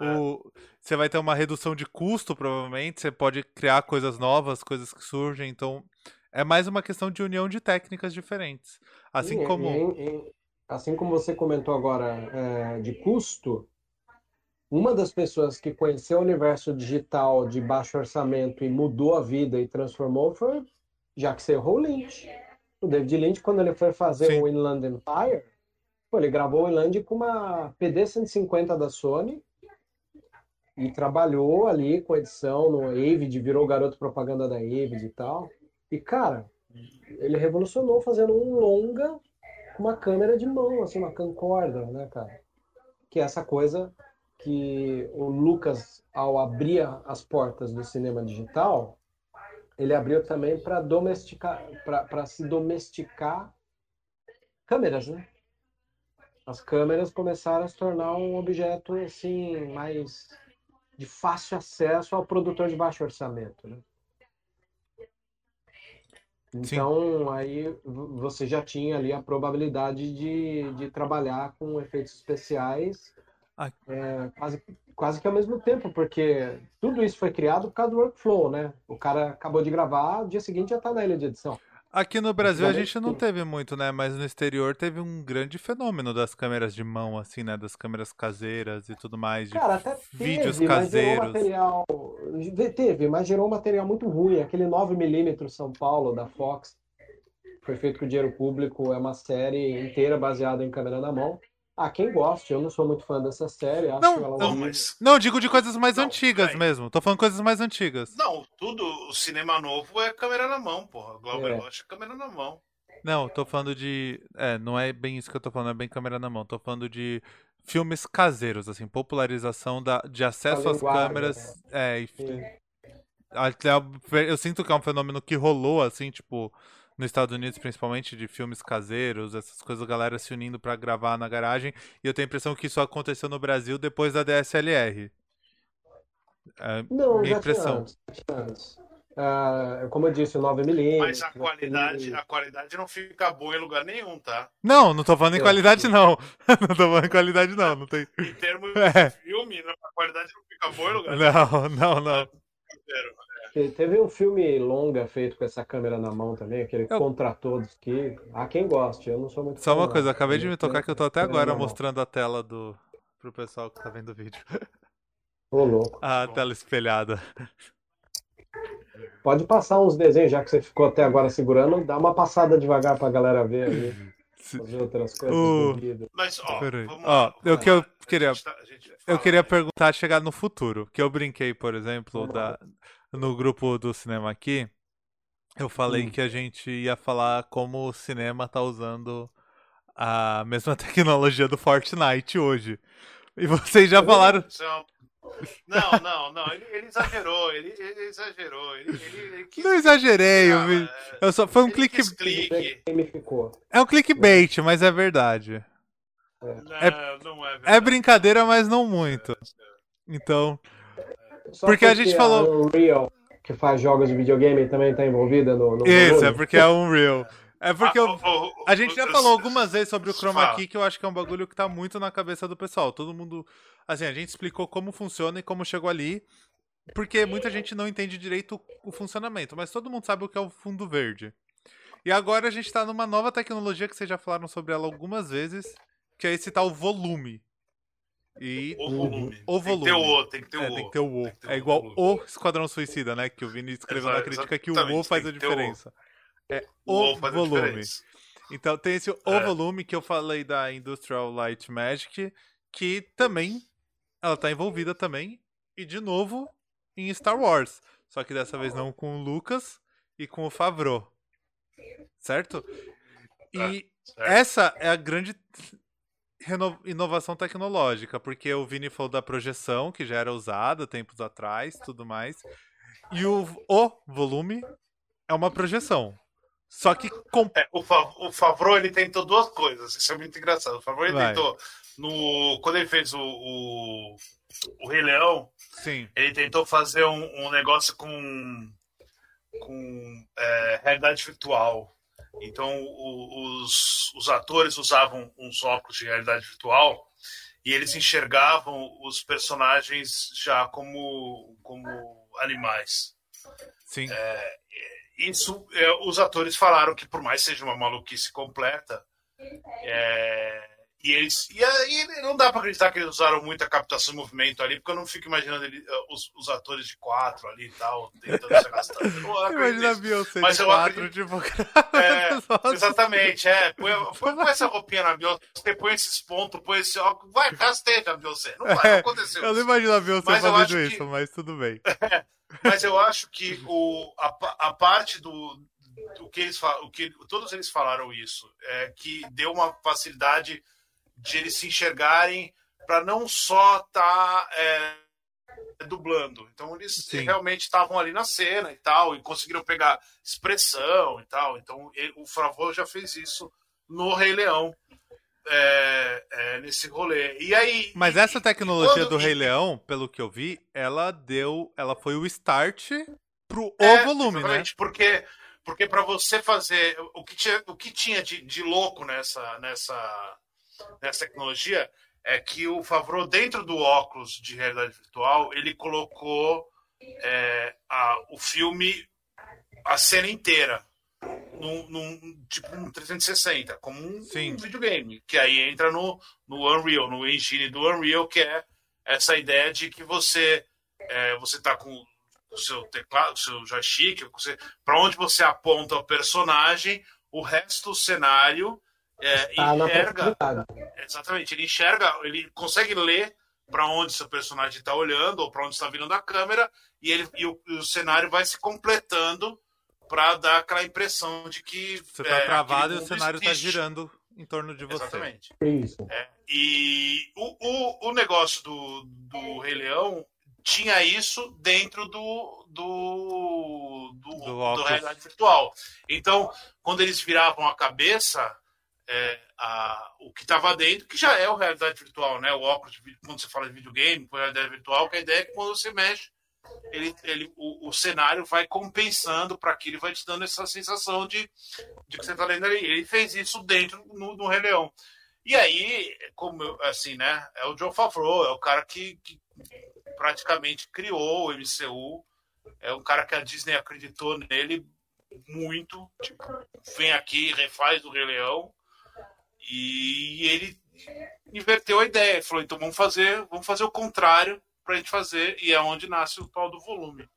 o, você vai ter uma redução de custo, provavelmente. Você pode criar coisas novas, coisas que surgem. Então, é mais uma questão de união de técnicas diferentes. Assim E- como. e- e- assim como você comentou agora é, de custo, uma das pessoas que conheceu o universo digital de baixo orçamento e mudou a vida e transformou foi Jacques Serrault Lynch. O David Lynch, quando ele foi fazer Sim. o Inland Empire, pô, ele gravou o Inland com uma PD 150 da Sony e trabalhou ali com edição no Avid, virou garoto propaganda da Avid e tal. E, cara, ele revolucionou fazendo um longa com uma câmera de mão, assim, uma camcorder, né, cara? Que é essa coisa que o Lucas, ao abrir as portas do cinema digital, ele abriu também para domesticar, para se domesticar câmeras, né? As câmeras começaram a se tornar um objeto assim mais de fácil acesso ao produtor de baixo orçamento, né? Então, aí v- você já tinha ali a probabilidade de, de trabalhar com efeitos especiais. É, quase, quase que ao mesmo tempo, porque tudo isso foi criado por causa do workflow, né? O cara acabou de gravar, dia seguinte já tá na ilha de edição. Aqui no Brasil a gente não teve muito, né? Mas no exterior teve um grande fenômeno das câmeras de mão, assim, né? Das câmeras caseiras e tudo mais. Cara, até vídeos teve, mas gerou caseiros. material. Teve, mas gerou um material muito ruim. Aquele 9mm São Paulo da Fox foi feito com dinheiro público, é uma série inteira baseada em câmera na mão. Ah, quem gosta, eu não sou muito fã dessa série, acho Não, ela não, mas. Não, eu digo de coisas mais Não, antigas peraí. mesmo. Tô falando coisas mais antigas. Não, tudo, o cinema novo é câmera na mão, porra. Glauber É. Rocha é câmera na mão. Não, tô falando de. É, não é bem isso que eu tô falando, é bem câmera na mão. Tô falando de filmes caseiros, assim, popularização da, de acesso às câmeras. É, e Eu sinto que é um fenômeno que rolou, assim, tipo, nos Estados Unidos, principalmente, de filmes caseiros, essas coisas, a galera se unindo pra gravar na garagem. E eu tenho a impressão que isso aconteceu no Brasil depois da DSLR. É, Não, minha já tinha impressão. antes, já tinha antes. Ah, como eu disse, o 9mm. Mas a qualidade, a qualidade não fica boa em lugar nenhum, tá? Não, não tô falando em qualidade, não. Não tô falando em qualidade, não. Não tem. Em termos É. de filme, a qualidade não fica boa em lugar Não, não, não. Teve um filme longa feito com essa câmera na mão também, aquele Eu- Contra Todos, que há quem goste, eu não sou muito Só uma coisa, acabei de me tocar que eu tô até agora mostrando a tela do. pro pessoal que tá vendo o vídeo. Ô, louco. A tela espelhada. Pode passar uns desenhos, já que você ficou até agora segurando, dá uma passada devagar pra galera ver ali, as outras coisas vídeo. Mas, ó, vamos Ó, lá. eu vamos que eu lá. A queria- gente tá- a gente Eu queria perguntar chegar no futuro, que eu brinquei, por exemplo, Vamos da, no grupo do cinema aqui, eu falei Hum. que a gente ia falar como o cinema tá usando a mesma tecnologia do Fortnite hoje. E vocês já falaram. É Não, não, não. Ele, ele exagerou. Ele, ele exagerou. Ele, ele, ele quis. Não exagerei, eu, Ah, vi- é, eu só foi um clique, clique. É um clickbait, mas é verdade. Não, não é É verdade. brincadeira, mas não muito. Então, Só Porque a gente falou- Unreal, que faz jogos de videogame, também tá envolvida no, no isso volume. é porque é Unreal. É porque eu, Ah, o- o- A gente já falou algumas vezes sobre o Chroma. Key, que eu acho que é um bagulho que tá muito na cabeça do pessoal. Todo mundo. Assim, a gente explicou como funciona e como chegou ali. Porque muita gente não entende direito o funcionamento, mas todo mundo sabe o que é o fundo verde. E agora a gente tá numa nova tecnologia que vocês já falaram sobre ela algumas vezes, que é esse tal volume. E. O volume. O Tem que ter volume. o O, tem que ter o É, O. tem que ter o O. Ter É igual volume. o Esquadrão Suicida, né? Que o Vini escreveu na Exa- crítica que o exatamente, O faz a o O. diferença. É O o O volume. Então tem esse o É. volume que eu falei da Industrial Light Magic, que também ela tá envolvida também e de novo em Star Wars, só que dessa vez não com o Lucas e com o Favreau. Certo? E certo. essa é a grande inovação tecnológica, porque o Vini falou da projeção, que já era usada tempos atrás, tudo mais. E o, o volume é uma projeção. Só que com É, o, Fa- o Favreau ele tentou duas coisas. Isso é muito engraçado. O Favreau ele Vai. tentou no quando ele fez o, o, o Rei Leão, Sim. ele tentou fazer um, um negócio com com é, realidade virtual. Então o- os, os atores usavam uns óculos de realidade virtual e eles enxergavam os personagens já como, como animais. Sim. É, isso, é, os atores falaram que, por mais seja uma maluquice completa, é, e eles. E aí não dá para acreditar que eles usaram muita captação de movimento ali, porque eu não fico imaginando ele, os, os, atores de quatro ali e tal, tentando se gastar. Imagina a Beyoncé Mas de eu quatro, tipo, é, Exatamente, é. Põe, põe, põe, essa roupinha na Beyoncé, põe esses pontos, põe esse óculos. Vai, rasteja a Beyoncé. Não vai, não aconteceu. Eu não imagino a Beyoncé Mas fazendo isso, que- mas tudo bem. Mas eu acho que o, a, a parte do, do que eles o que todos eles falaram isso, é que deu uma facilidade de eles se enxergarem para não só estar dublando. Então eles Sim. realmente estavam ali na cena e tal, e conseguiram pegar expressão e tal. Então ele- o Favreau já fez isso no Rei Leão. é, é, nesse rolê. E aí. Mas essa tecnologia quando- do Rei Leão, pelo que eu vi, ela deu. Ela foi o start pro É, o volume, né? exatamente, Porque, porque para você fazer. O que tinha, o que tinha de, de louco nessa, nessa, nessa tecnologia é que o Favreau, dentro do óculos de realidade virtual, ele colocou é, a, o filme, a cena inteira. Num, num, tipo um 360, como um, um videogame, que aí entra no, no Unreal, no engine do Unreal, que é essa ideia de que você é, você tá com o seu teclado, o seu joystick, para onde você aponta o personagem, o resto do cenário é, Tá na enxerga. Exatamente, ele enxerga, ele consegue ler para onde seu personagem está olhando ou para onde está virando a câmera e, ele, e o, e o cenário vai se completando para dar aquela impressão de que Você tá é, travado e o cenário tá existe. girando em torno de você. Exatamente. Isso. É, e o, o, o negócio do, do Rei Leão tinha isso dentro do, do, do, Do do realidade virtual. Então, quando eles viravam a cabeça, é, a, o que estava dentro, que já é o realidade virtual, né? O óculos, quando você fala de videogame, com realidade virtual, que a ideia é que quando você mexe, ele, ele, o, o cenário vai compensando para aquilo e vai te dando essa sensação de, de que você está lendo ali. Ele fez isso dentro no, no Rei Leão. E aí, como assim, né? É o John Favreau, é o cara que, que praticamente criou o MCU. É um cara que a Disney acreditou nele muito. Tipo, vem aqui, refaz o Rei Leão. E ele inverteu a ideia. Ele falou, então vamos fazer, vamos fazer o contrário pra gente fazer. E é onde nasce o tal do volume.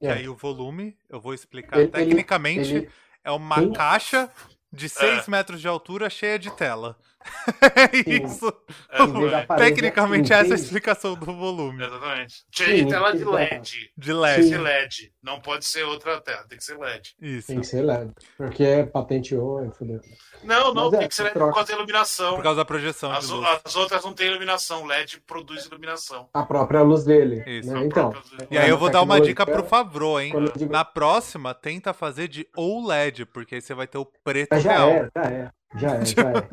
E É. aí o volume, eu vou explicar Ele- ele- tecnicamente, ele- é uma Sim. caixa de 6 É. metros de altura cheia de tela. É Sim. isso. É, é, Tecnicamente, assim, essa é a explicação do volume. exatamente. Tinha tela de. LED. De Tem LED. que ser LED. Não pode ser outra tela, tem que ser LED. Isso. Tem que ser LED. Porque patenteou, é fudeu. Não, não, Mas é, tem que ser LED troca. por causa da iluminação. Por causa da projeção As, de as outras não têm iluminação. LED produz iluminação. A própria luz dele. Isso, né? Então. E aí eu vou dar uma dica pro Favreau, hein? Digo- Na próxima, tenta fazer de OLED, porque aí você vai ter o preto Mas já real. é, já é. Já é, já é.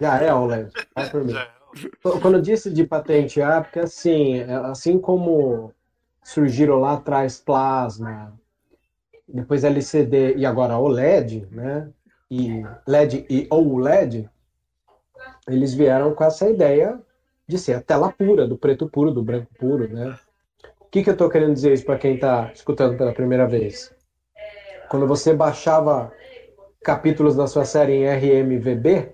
Já é OLED. Vai por mim. É. Quando eu disse de patentear, porque assim, é, assim como surgiram lá atrás plasma, depois LCD e agora OLED, né? E LED e OLED, eles vieram com essa ideia de ser a tela pura, do preto puro, do branco puro, né? O que que eu estou querendo dizer isso para quem está escutando pela primeira vez? Quando você baixava capítulos da sua série em RMVB,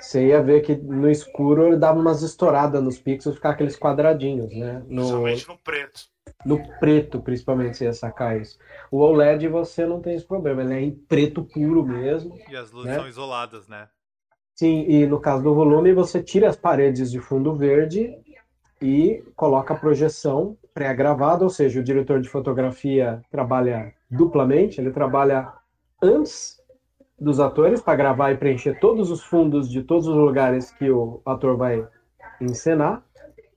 você ia ver que no escuro ele dava umas estouradas nos pixels, ficava aqueles quadradinhos, né? No, Principalmente no preto. no preto, principalmente, você ia sacar isso. O OLED você não tem esse problema, ele é em preto puro mesmo. E as luzes Né? são isoladas, né? Sim, e no caso do volume, você tira as paredes de fundo verde e coloca a projeção pré-gravada, ou seja, o diretor de fotografia trabalha duplamente, ele trabalha antes dos atores para gravar e preencher todos os fundos de todos os lugares que o ator vai encenar,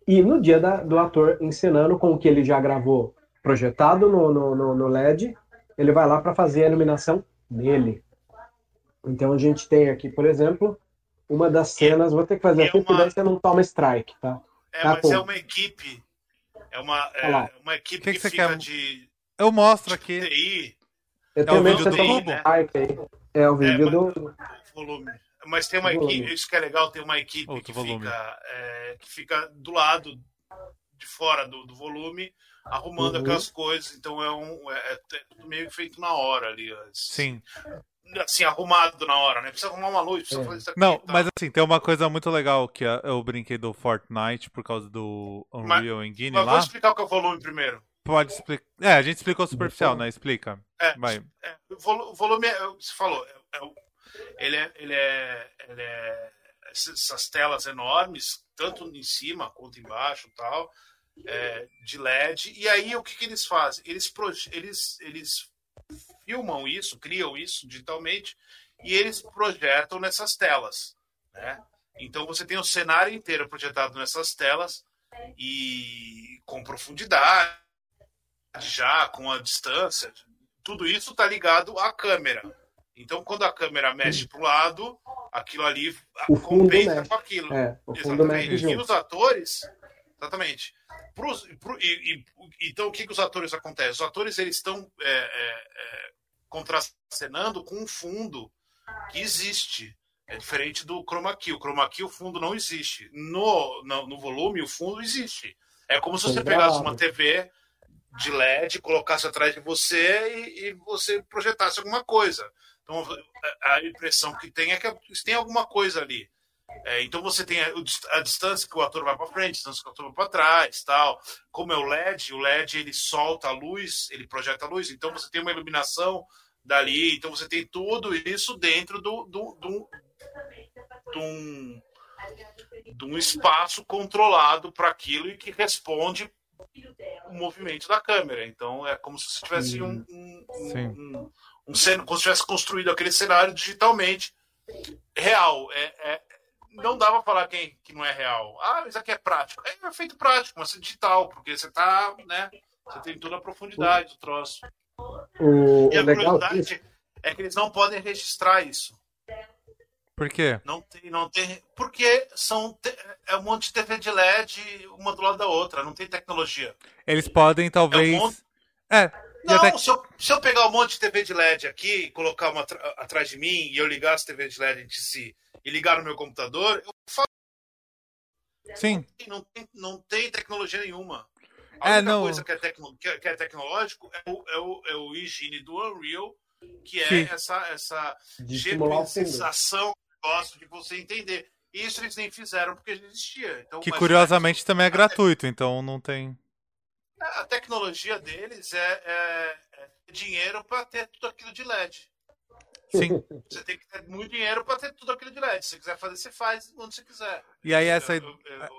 e no dia da- do ator encenando com o que ele já gravou projetado no, no, no- no LED, ele vai lá para fazer a iluminação dele. Então a gente tem aqui, por exemplo, uma das cenas, vou ter que fazer é aqui, porque daí você não toma strike, tá? É, Tá mas bom. é uma equipe. É uma, é uma equipe Que que, que você fica quer? de Eu mostro aqui. TI, Eu É o tenho medo do você tome Globo? strike aí. É o vídeo É, do. volume. mas tem uma Volume. equipe, isso que é legal, tem uma equipe Outro que volume. fica, é, que fica do lado de fora do, do volume, arrumando Uhum. aquelas coisas. Então é um é, é tudo meio feito na hora ali. Sim. Assim, arrumado na hora, né? Precisa arrumar uma luz, precisa É. fazer isso aqui. Não, mas assim, tem uma coisa muito legal que a- eu brinquei do Fortnite por causa do Unreal Engine Mas lá. vou explicar o que é o volume primeiro. Pode explicar. É, a gente explicou superficial, né? Explica. É, Vai. é, o volume, é, você falou, é- é ele é, ele é, ele é essas telas enormes, tanto em cima quanto embaixo, tal, é, de LED. E aí o que, que eles fazem? Eles, eles, eles filmam isso, criam isso digitalmente e eles projetam nessas telas, né? Então você tem o cenário inteiro projetado nessas telas e com profundidade já com a distância, tudo isso está ligado à câmera. Então, quando a câmera mexe para o lado, aquilo ali O fundo compensa mexe. com aquilo. É, o fundo mexe Exatamente. E junto. os atores, exatamente. Pro- e- e- então, o que, que os atores acontecem? Os atores eles estão é, é, é, contracenando com um fundo que existe. É diferente do chroma key. O chroma key, o fundo não existe. No, no, no volume, o fundo existe. É como se você pegasse uma TV de LED, colocasse atrás de você e, e você projetasse alguma coisa. Então, a impressão que tem é que tem alguma coisa ali. É, então você tem a, a distância que o ator vai para frente, a distância que o ator vai para trás, tal. Como é o LED, o LED ele solta a luz, ele projeta a luz, então você tem uma iluminação dali, então você tem tudo isso dentro do, do, do, de um, de um espaço controlado para aquilo e que responde o movimento da câmera. Então é como se você tivesse um, um, um, um, um cen- como se tivesse construído aquele cenário digitalmente real. É, é- não dá pra falar quem que não é real. Ah, isso aqui é prático. É feito prático, mas é digital, porque você tá, né? Você tem toda a profundidade do troço. O, E o a legal disso, curiosidade é que eles não podem registrar isso. Por quê? Não tem, não tem, porque são te- é um monte de TV de LED uma do lado da outra, não tem tecnologia. Eles podem, talvez. É um monte- É. Não, até- se, eu, se eu pegar um monte de TV de LED aqui e colocar uma atrás de mim e eu ligar as TV de LED entre si e ligar no meu computador, eu falo, Sim. não tem, não tem tecnologia nenhuma. É, A única não. coisa que é, tecno, que é- que é tecnológico é o, é, o, é o engine do Unreal, que é Sim. essa, essa de gosto de você entender. Isso eles nem fizeram porque já existia. Então, Que curiosamente também é gratuito, então não tem. A tecnologia deles é, é- é dinheiro para ter tudo aquilo de LED. Sim. Você tem que ter muito dinheiro para ter tudo aquilo de LED. Se você quiser fazer, você faz onde você quiser. E aí essa, Eu- eu- eu-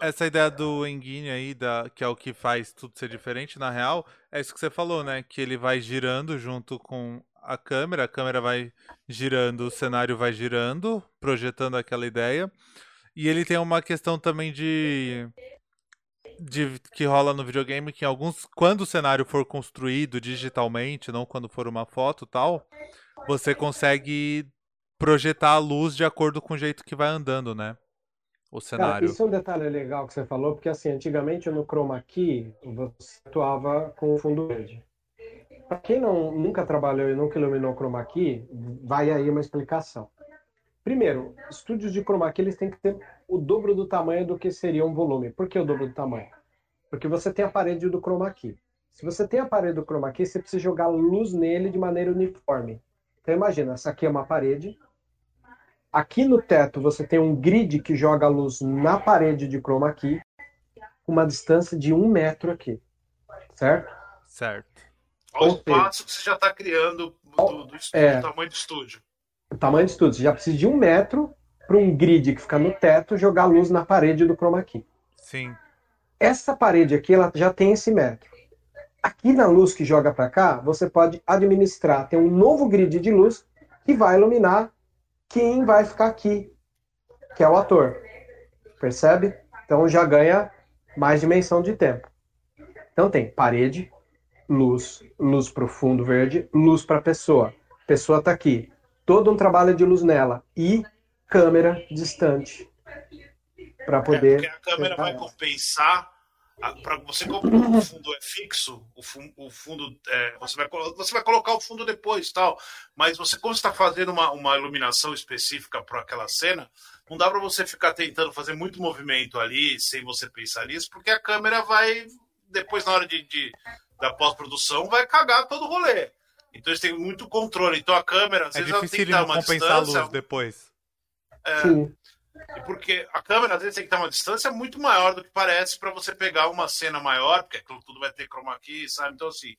essa ideia do Engine aí, da, que é o que faz tudo ser diferente, na real, é isso que você falou, né? Que ele vai girando junto com a câmera, a câmera vai girando, o cenário vai girando, projetando aquela ideia. E ele tem uma questão também de. De, que rola no videogame que em alguns quando o cenário for construído digitalmente, não quando for uma foto e tal, você consegue projetar a luz de acordo com o jeito que vai andando, né? O Cara, cenário. isso é um detalhe legal que você falou, porque assim, antigamente no Chroma Key você atuava com o fundo verde. Para quem não, nunca trabalhou e nunca iluminou Chroma Key, vai aí uma explicação. Primeiro, estúdios de Chroma Key eles têm que ter o dobro do tamanho do que seria um volume. Por que o dobro do tamanho? Porque você tem a parede do Chroma Key. Se você tem a parede do Chroma Key, você precisa jogar luz nele de maneira uniforme. Então imagina, essa aqui é uma parede, Aqui no teto você tem um grid que joga luz na parede de chroma key, uma distância de um metro aqui, certo? Certo. Olha o ou espaço que você já está criando do, do estúdio, É. do tamanho do estúdio. O tamanho de tudo. Você já precisa de um metro para um grid que fica no teto jogar luz na parede do chroma key. Sim. Essa parede aqui ela já tem esse metro. Aqui na luz que joga para cá, você pode administrar, tem um novo grid de luz que vai iluminar quem vai ficar aqui, que é o ator. Percebe? Então já ganha mais dimensão de tempo. Então tem parede, luz, luz para o fundo verde, luz para a pessoa. Pessoa está aqui. Todo um trabalho de luz nela e câmera distante para É, poder porque a câmera vai ela. compensar para você como o fundo é fixo, o, fundo, o fundo é, você, vai, você vai colocar o fundo depois, tal. Mas você, quando está fazendo uma, uma iluminação específica para aquela cena, não dá para você ficar tentando fazer muito movimento ali sem você pensar nisso, porque a câmera vai, depois, na hora de, de da pós-produção, vai cagar todo o rolê. Então eles têm muito controle. Então a câmera, às é vezes, ela difícil tem que dar não uma compensar a distância. luz depois. É, Sim. e porque a câmera, às vezes, tem que dar uma distância muito maior do que parece para você pegar uma cena maior, porque aquilo tudo vai ter chroma key, sabe? Então, assim,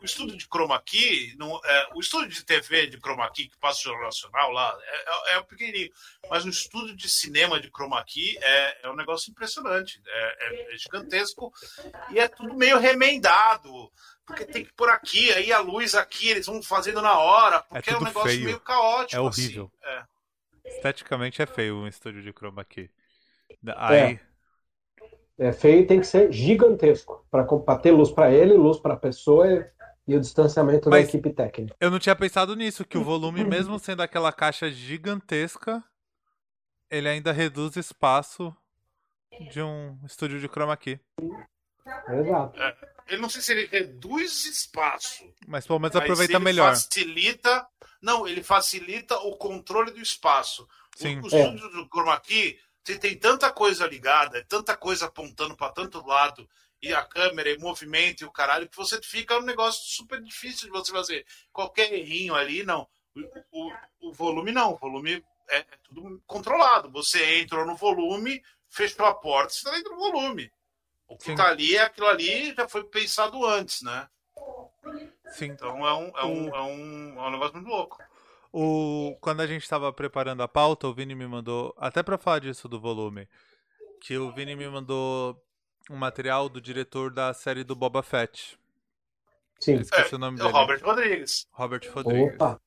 o estudo de chroma key, não, é, o estudo de TV de chroma key que passa o Jornal Nacional lá, é, é, é um pequenininho. Mas o estudo de cinema de chroma key é, é um negócio impressionante. É, é- é gigantesco e é tudo meio remendado. Porque tem que pôr aqui, aí a luz aqui, eles vão fazendo na hora, porque é, um tudo negócio feio. meio caótico. É horrível. Assim. É. Esteticamente é feio um estúdio de chroma key. Aí, É feio e tem que ser gigantesco para ter luz para ele, luz para a pessoa e, e o distanciamento Mas- da equipe técnica. eu não tinha pensado nisso, que o volume, mesmo sendo aquela caixa gigantesca, ele ainda reduz espaço de um estúdio de chroma key. Exato. Ele não sei se ele reduz espaço, Mas pelo menos mas aproveita ele melhor. facilita. Não, ele facilita o controle do espaço. O- Sim. O, É. estúdio do chroma key, você tem tanta coisa ligada, tanta coisa apontando para tanto lado, e a câmera, e movimento e o caralho, que você fica um negócio super difícil de você fazer. Qualquer errinho ali, não. O, o- o volume não, o volume é, é tudo controlado. Você entrou no volume, fechou a porta, você está dentro do volume. O que Sim. está ali é aquilo ali já foi pensado antes, né? Sim. Então é um, é um, é um, é um negócio muito louco. O... Quando a gente estava preparando a pauta, o Vini me mandou, até para falar disso do volume, que o Vini me mandou um material do diretor da série do Boba Fett. Sim. Esqueci o nome É o dele. Robert Rodrigues. Robert Rodrigues. Opa.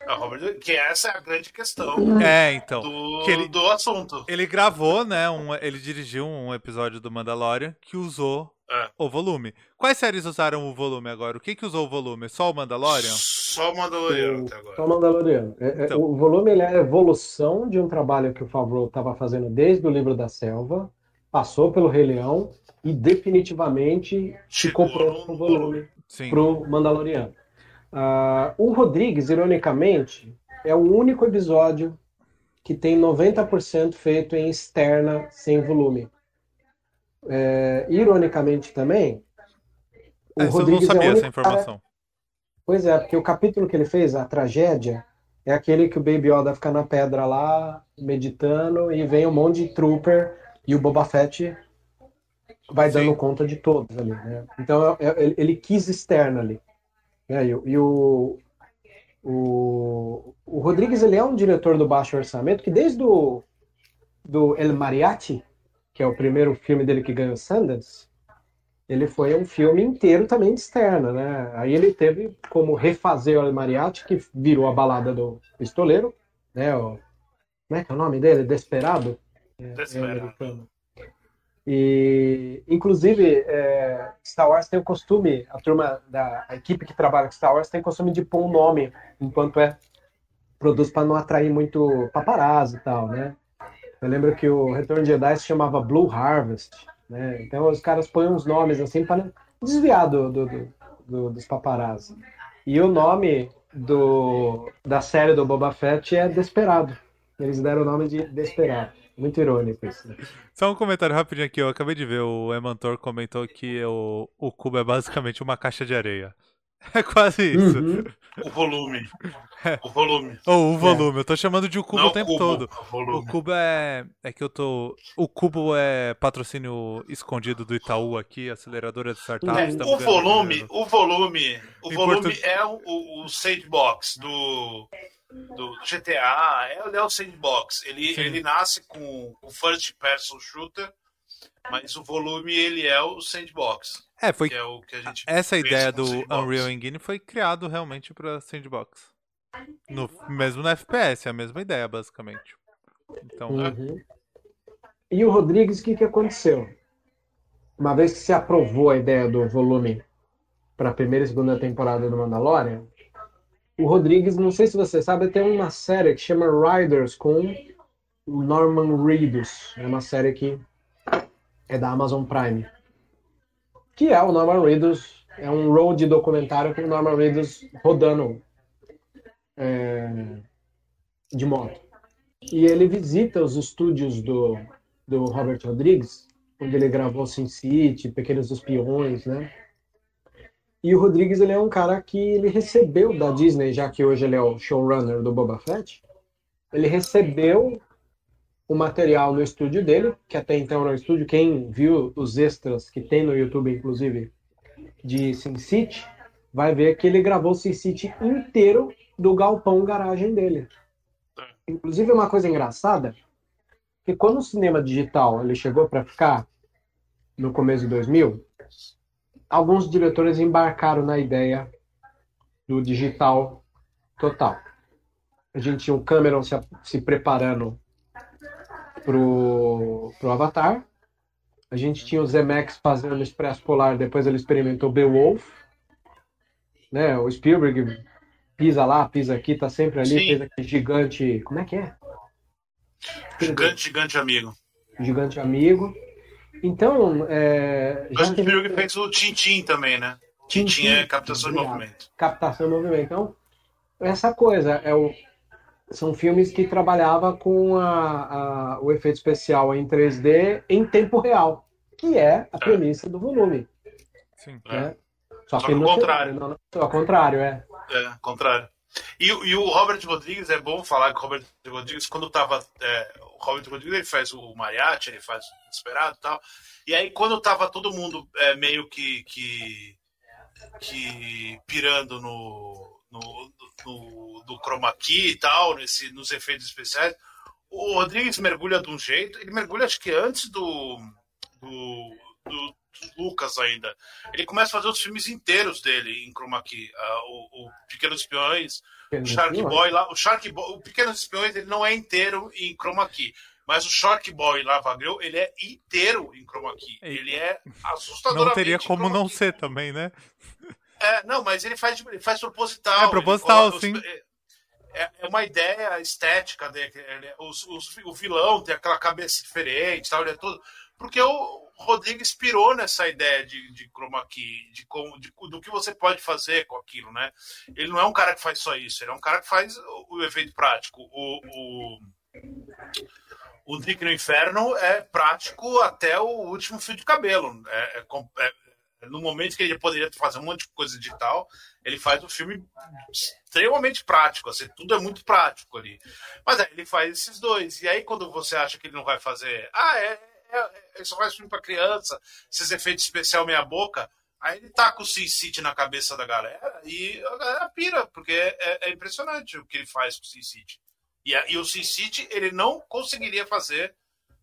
É o Robert, que essa é a grande questão É, então. do, que ele- do assunto. Ele gravou, né? Um, ele dirigiu um episódio do Mandalorian que usou É. o volume. Quais séries usaram o volume agora? O que que usou o volume? Só o Mandalorian? Só o Mandaloriano até agora. Só Mandaloriano. É- é- Então. O volume ele é a evolução de um trabalho que o Favreau estava fazendo desde o Livro da Selva, passou pelo Rei Leão e definitivamente ficou Chegou pronto para o volume, Sim. para o Mandaloriano. Ah, o Rodrigues, ironicamente, é o único episódio que tem 90% feito em externa, sem volume. É, ironicamente também, o Essa eu não Rodrigues é sabia essa único cara- informação. Pois é, porque o capítulo que ele fez, a tragédia, é aquele que o Baby Yoda fica na pedra lá, meditando, e vem um monte de trooper, e o Boba Fett vai Sim. dando conta de todos ali, né? Então é- é- ele, ele quis externo ali. né? E, o- e o, o, o Rodrigues, ele é um diretor do baixo orçamento, que desde o do El Mariachi, que é o primeiro filme dele que ganhou Sundance, ele foi um filme inteiro também de externa, né? Aí ele teve como refazer o El Mariachi, que virou a balada do pistoleiro, né? O, como é que é o nome dele? Desperado? É, Desperado. é americano. E, inclusive, é, Star Wars tem o costume, a turma da a equipe que trabalha com Star Wars tem o costume de pôr um nome enquanto é produz para não atrair muito paparazzi e tal, né? Eu lembro que o Retorno de Jedi se chamava Blue Harvest, né? Então os caras põem uns nomes assim para desviar do, do- do- do- dos paparazzi. E o nome do, da série do Boba Fett é Desperado. Eles deram o nome de Desperado. Muito irônico isso. né? Só um comentário rapidinho aqui. Eu acabei de ver, o Emantor comentou que o, o cubo é basicamente uma caixa de areia. É quase isso. Uhum. O volume. O volume. Ou o volume. Eu tô chamando de o cubo Não o tempo cubo, todo. O O cubo é. É que eu tô. O cubo é patrocínio escondido do Itaú aqui, aceleradora de startups. É, estamos o volume, o volume, o Em volume é o, o, o sandbox do, do GTA, é, ele é o sandbox. Ele, Sim. ele nasce com o first person shooter, mas o volume ele é o sandbox, É, foi. que é o que a gente Essa ideia do sandbox. Unreal Engine foi criado realmente pra Sandbox. No, mesmo no FPS, é a mesma ideia, basicamente. Então, Uhum. E o Rodrigues, o que, que aconteceu? Uma vez que se aprovou a ideia do volume para a primeira e segunda temporada do Mandalorian, o Rodrigues, não sei se você sabe, tem uma série que chama Riders com Norman Reedus. É uma série que é da Amazon Prime. que é o Norman Reedus, é um road documentário com o Norman Reedus rodando é, de moto. E ele visita os estúdios do, do Robert Rodrigues, onde ele gravou Sin City, Pequenos Espiões, né? E o Rodrigues ele é um cara que ele recebeu da Disney, já que hoje ele é o showrunner do Boba Fett. Ele recebeu o material no estúdio dele, que até então era um estúdio. Quem viu os extras que tem no YouTube, inclusive, de Sin City, vai ver que ele gravou o Sin City inteiro do galpão garagem dele. Inclusive, uma coisa engraçada, que quando o cinema digital ele chegou para ficar no começo de 2000, alguns diretores embarcaram na ideia do digital total. A gente tinha o Cameron se, se preparando pro, pro Avatar. A gente tinha o Zemeckis fazendo Expresso Polar, depois ele experimentou Beowulf. Né? O Spielberg pisa lá, pisa aqui, tá sempre ali, Sim. fez aquele gigante. Como é que é? Gigante, gigante amigo. Gigante amigo. Então, é, Mas já o teve- Spielberg fez o Tintin também, né? Tintin é captação de movimento. captação e movimento. Então, essa coisa é o, são filmes que trabalhava com a, a- o efeito especial em 3D em tempo real, que é a premissa do volume. Sim. É. Né? Só, Só que que no ao contrário. Não, não, ao contrário, é. É, contrário. E, o- e o Robert Rodrigues, é bom falar que o Robert Rodrigues, quando tava. é, o Robert Rodrigues ele faz o Mariachi, ele faz o Desesperado e tal. E aí, quando tava todo mundo é, meio que, que. que pirando no. no, no, no chroma key e tal, nesse, nos efeitos especiais, o Rodrigues mergulha de um jeito, ele mergulha acho que antes do. do, do Lucas ainda. Ele começa a fazer os filmes inteiros dele em chroma key. Ah, o, o Pequenos Espiões, o Shark Boy lá, o Shark Boy, o Pequenos Espiões ele não é inteiro em chroma key, mas o Shark Boy lá, Vagreu, ele é inteiro em chroma key. Ei. Ele é assustadoramente Não teria como não ser também, né? É, não, mas ele faz, ele faz proposital. É proposital, ele sim. os- É, é uma ideia estética dele. ele- os- os- o vilão tem aquela cabeça diferente, tal, ele é todo. Porque o Rodrigues pirou nessa ideia de, de chroma key, de, como, de- do que você pode fazer com aquilo, né? Ele não é um cara que faz só isso, ele é um cara que faz o, o efeito prático. O, o, o Drink no Inferno é prático até o último fio de cabelo. É, é com- é- no momento que ele poderia fazer um monte de coisa digital, ele faz um filme extremamente prático, assim, tudo é muito prático ali. Mas aí ele faz esses dois. E aí, quando você acha que ele não vai fazer, ah, é, é, é ele só faz filme pra criança, esses efeitos especial meia boca, aí ele com o Sin City na cabeça da galera e a galera pira, porque é, é impressionante o que ele faz com o Sin City. E, e o Sin City ele não conseguiria fazer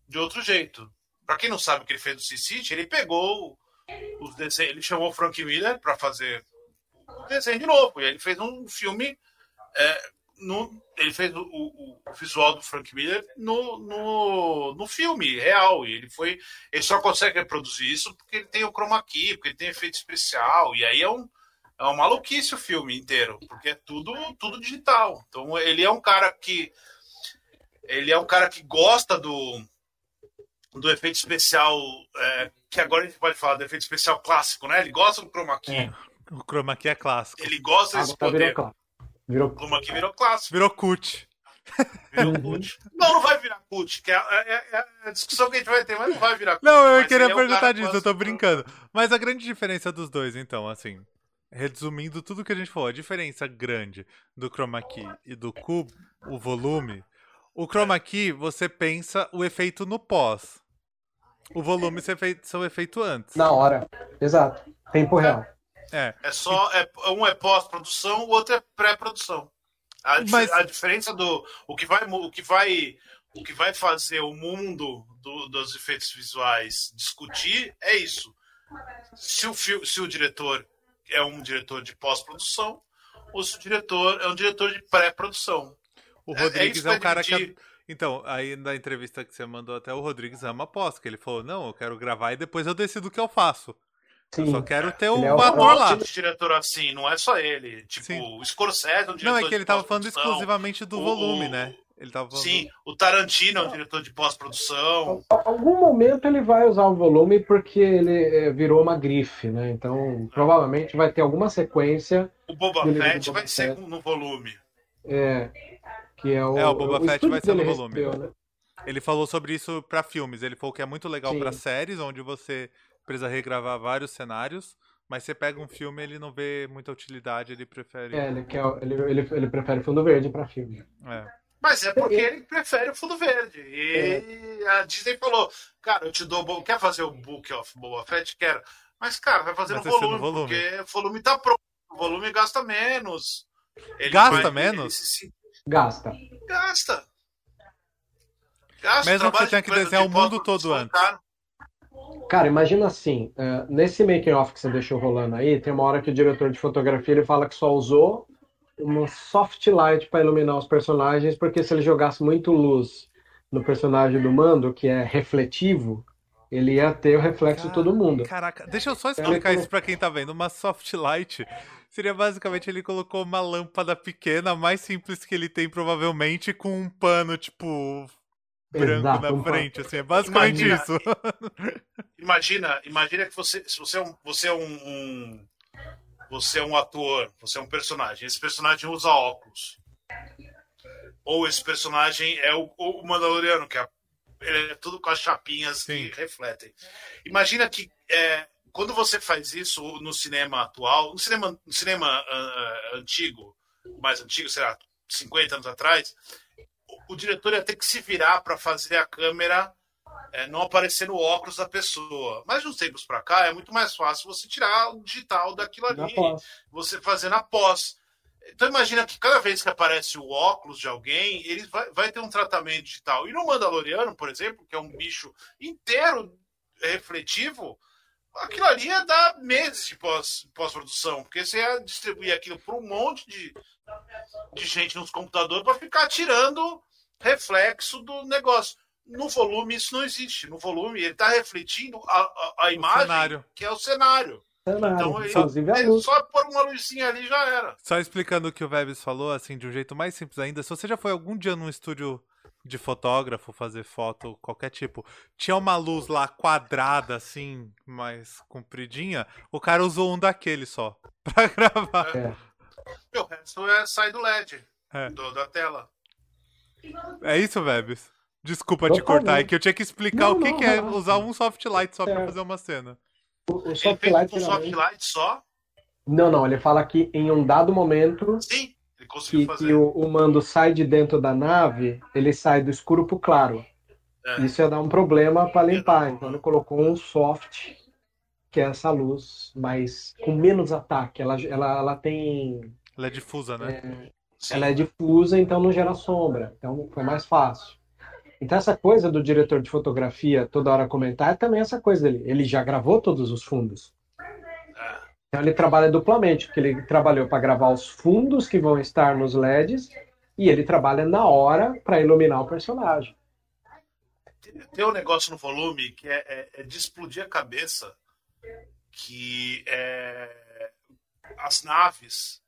de outro jeito. Pra quem não sabe o que ele fez no Sin City, ele pegou os desenhos, ele chamou o Frank Miller pra fazer o desenho de novo. E aí ele fez um filme. é, no, ele fez o, o- o visual do Frank Miller no, no, no filme real. E ele foi. Ele só consegue reproduzir isso porque ele tem o chroma key, porque ele tem efeito especial. E aí é um. É uma maluquice o filme inteiro, porque é tudo, tudo digital. Então ele é um cara que. Ele é um cara que gosta do, do efeito especial. é, que agora a gente pode falar do efeito especial clássico, né? Ele gosta do chroma key. É. O chroma key é clássico. Ele gosta desse Agora virou poder. clássico. Virou chroma key virou clássico. Virou cult. Virou cult. Não, não vai virar cult, que é, é- é a discussão que a gente vai ter, mas não vai virar cult. Não, eu Mas queria é perguntar disso, que eu tô brincando. Mas a grande diferença dos dois, então, assim, resumindo tudo que a gente falou, a diferença grande do chroma key e do cubo, o volume, o chroma key você pensa o efeito no pós. O volume você fez seu efeito antes. na hora. Exato. Tempo real. É. É só. É, um é pós-produção, o outro é pré-produção. A, Mas- a diferença do. O que vai. O que vai o que vai fazer o mundo do- dos efeitos visuais discutir é isso. Se o, se o diretor é um diretor de pós-produção, ou se o diretor é um diretor de pré-produção. O É- é Rodrigues isso é, que um cara que. Então, aí na entrevista que você mandou até o Rodrigues ama pós, que ele falou, não, eu quero gravar e depois eu decido o que eu faço. Eu Sim. só quero ter o é o- um ator lá. de diretor assim, não é só ele. Tipo, Sim. o Scorsese é um diretor Não, é que ele tava falando exclusivamente do O- volume, né? Ele tava falando... Sim, o Tarantino é o diretor de pós-produção. Algum momento ele vai usar o volume porque ele é, virou uma grife, né? Então, provavelmente vai ter alguma sequência. O Boba Fett vai ser no volume. É, que é o. É, o Boba o Fett vai ser no volume. recebeu, né? Ele falou sobre isso pra filmes. Ele falou que é muito legal pra séries, onde você precisa regravar vários cenários, mas você pega um filme ele não vê muita utilidade, ele prefere. É, ele, quer, ele, ele, ele prefere fundo verde pra filme. É. Mas é porque ele prefere o fundo verde. E a Disney falou: Cara, eu te dou. Quer fazer o Book of Boba Fett? Quero. Mas, cara, vai fazer Vai volume, volume. porque o volume tá pronto. O volume gasta menos. Ele Gasta vai- menos? ele se- Gasta. Gasta. Gasta. Mesmo que você tenha que desenhar de o mundo pós-produção, todo antes. cara. Cara, imagina assim, é, nesse making off que você deixou rolando aí, tem uma hora que o diretor de fotografia ele fala que só usou uma soft light para iluminar os personagens, porque se ele jogasse muito luz no personagem do Mando, que é refletivo, ele ia ter o reflexo de todo mundo. Caraca, deixa eu só explicar Ele- isso pra quem tá vendo. Uma soft light seria basicamente ele colocou uma lâmpada pequena, mais simples que ele tem provavelmente, com um pano, tipo, branco Exato, na frente, assim. É basicamente Imagina. isso. Imagina, imagina que você, se você é um, você é um, um- você é um ator, você é um personagem. Esse personagem usa óculos. Ou esse personagem é o, o Mandaloriano, que é, é tudo com as chapinhas Sim. que refletem. Imagina que é, quando você faz isso no cinema atual, no cinema, no cinema ah, antigo, mais antigo, sei lá, 50 anos atrás, o, diretor ia ter que se virar para fazer a câmera é, não aparecer no óculos da pessoa. Mas de uns tempos para cá é muito mais fácil você tirar o digital daquilo ali, você fazer na pós. Então imagina que cada vez que aparece o óculos de alguém, ele vai, vai ter um tratamento digital. E no Mandaloriano, por exemplo, que é um bicho inteiro refletivo, aquilo ali ia dar meses de pós- pós-produção, porque você ia distribuir aquilo para um monte de, de gente nos computadores para ficar tirando reflexo do negócio. No volume isso não existe. No volume ele está refletindo a, a, a imagem cenário. que é o cenário. Cenário, Então ele, inclusive a ele luz. só pôr uma luzinha ali já era. Só explicando o que o Vebs falou, assim, de um jeito mais simples ainda. Se você já foi algum dia num estúdio de fotógrafo, fazer foto, qualquer tipo, tinha uma luz lá quadrada, assim, mais compridinha, o cara usou um daquele só pra gravar. É. O resto é sai do LED É. do- da tela. É isso, Vebs? Desculpa te Totalmente. cortar, é que eu tinha que explicar Não, o que, não, que é relaxa. usar um soft light só pra É. fazer uma cena. O, o soft light com soft light só. Não, não, ele fala que em um dado momento Sim, ele conseguiu que, fazer. que o, o mando sai de dentro da nave, ele sai do escuro pro claro. É. Isso ia dar um problema para limpar. Então ele colocou um soft, que é essa luz, mas com menos ataque. Ela, ela, ela tem. Ela é difusa, né? Sim. Ela é difusa, então não gera sombra. Então foi mais fácil. Então essa coisa do diretor de fotografia toda hora comentar é também essa coisa dele. Ele já gravou todos os fundos. É. Então ele trabalha duplamente, porque ele trabalhou para gravar os fundos que vão estar nos LEDs e ele trabalha na hora para iluminar o personagem. Tem um negócio no volume que é, é- é de explodir a cabeça, que é as naves.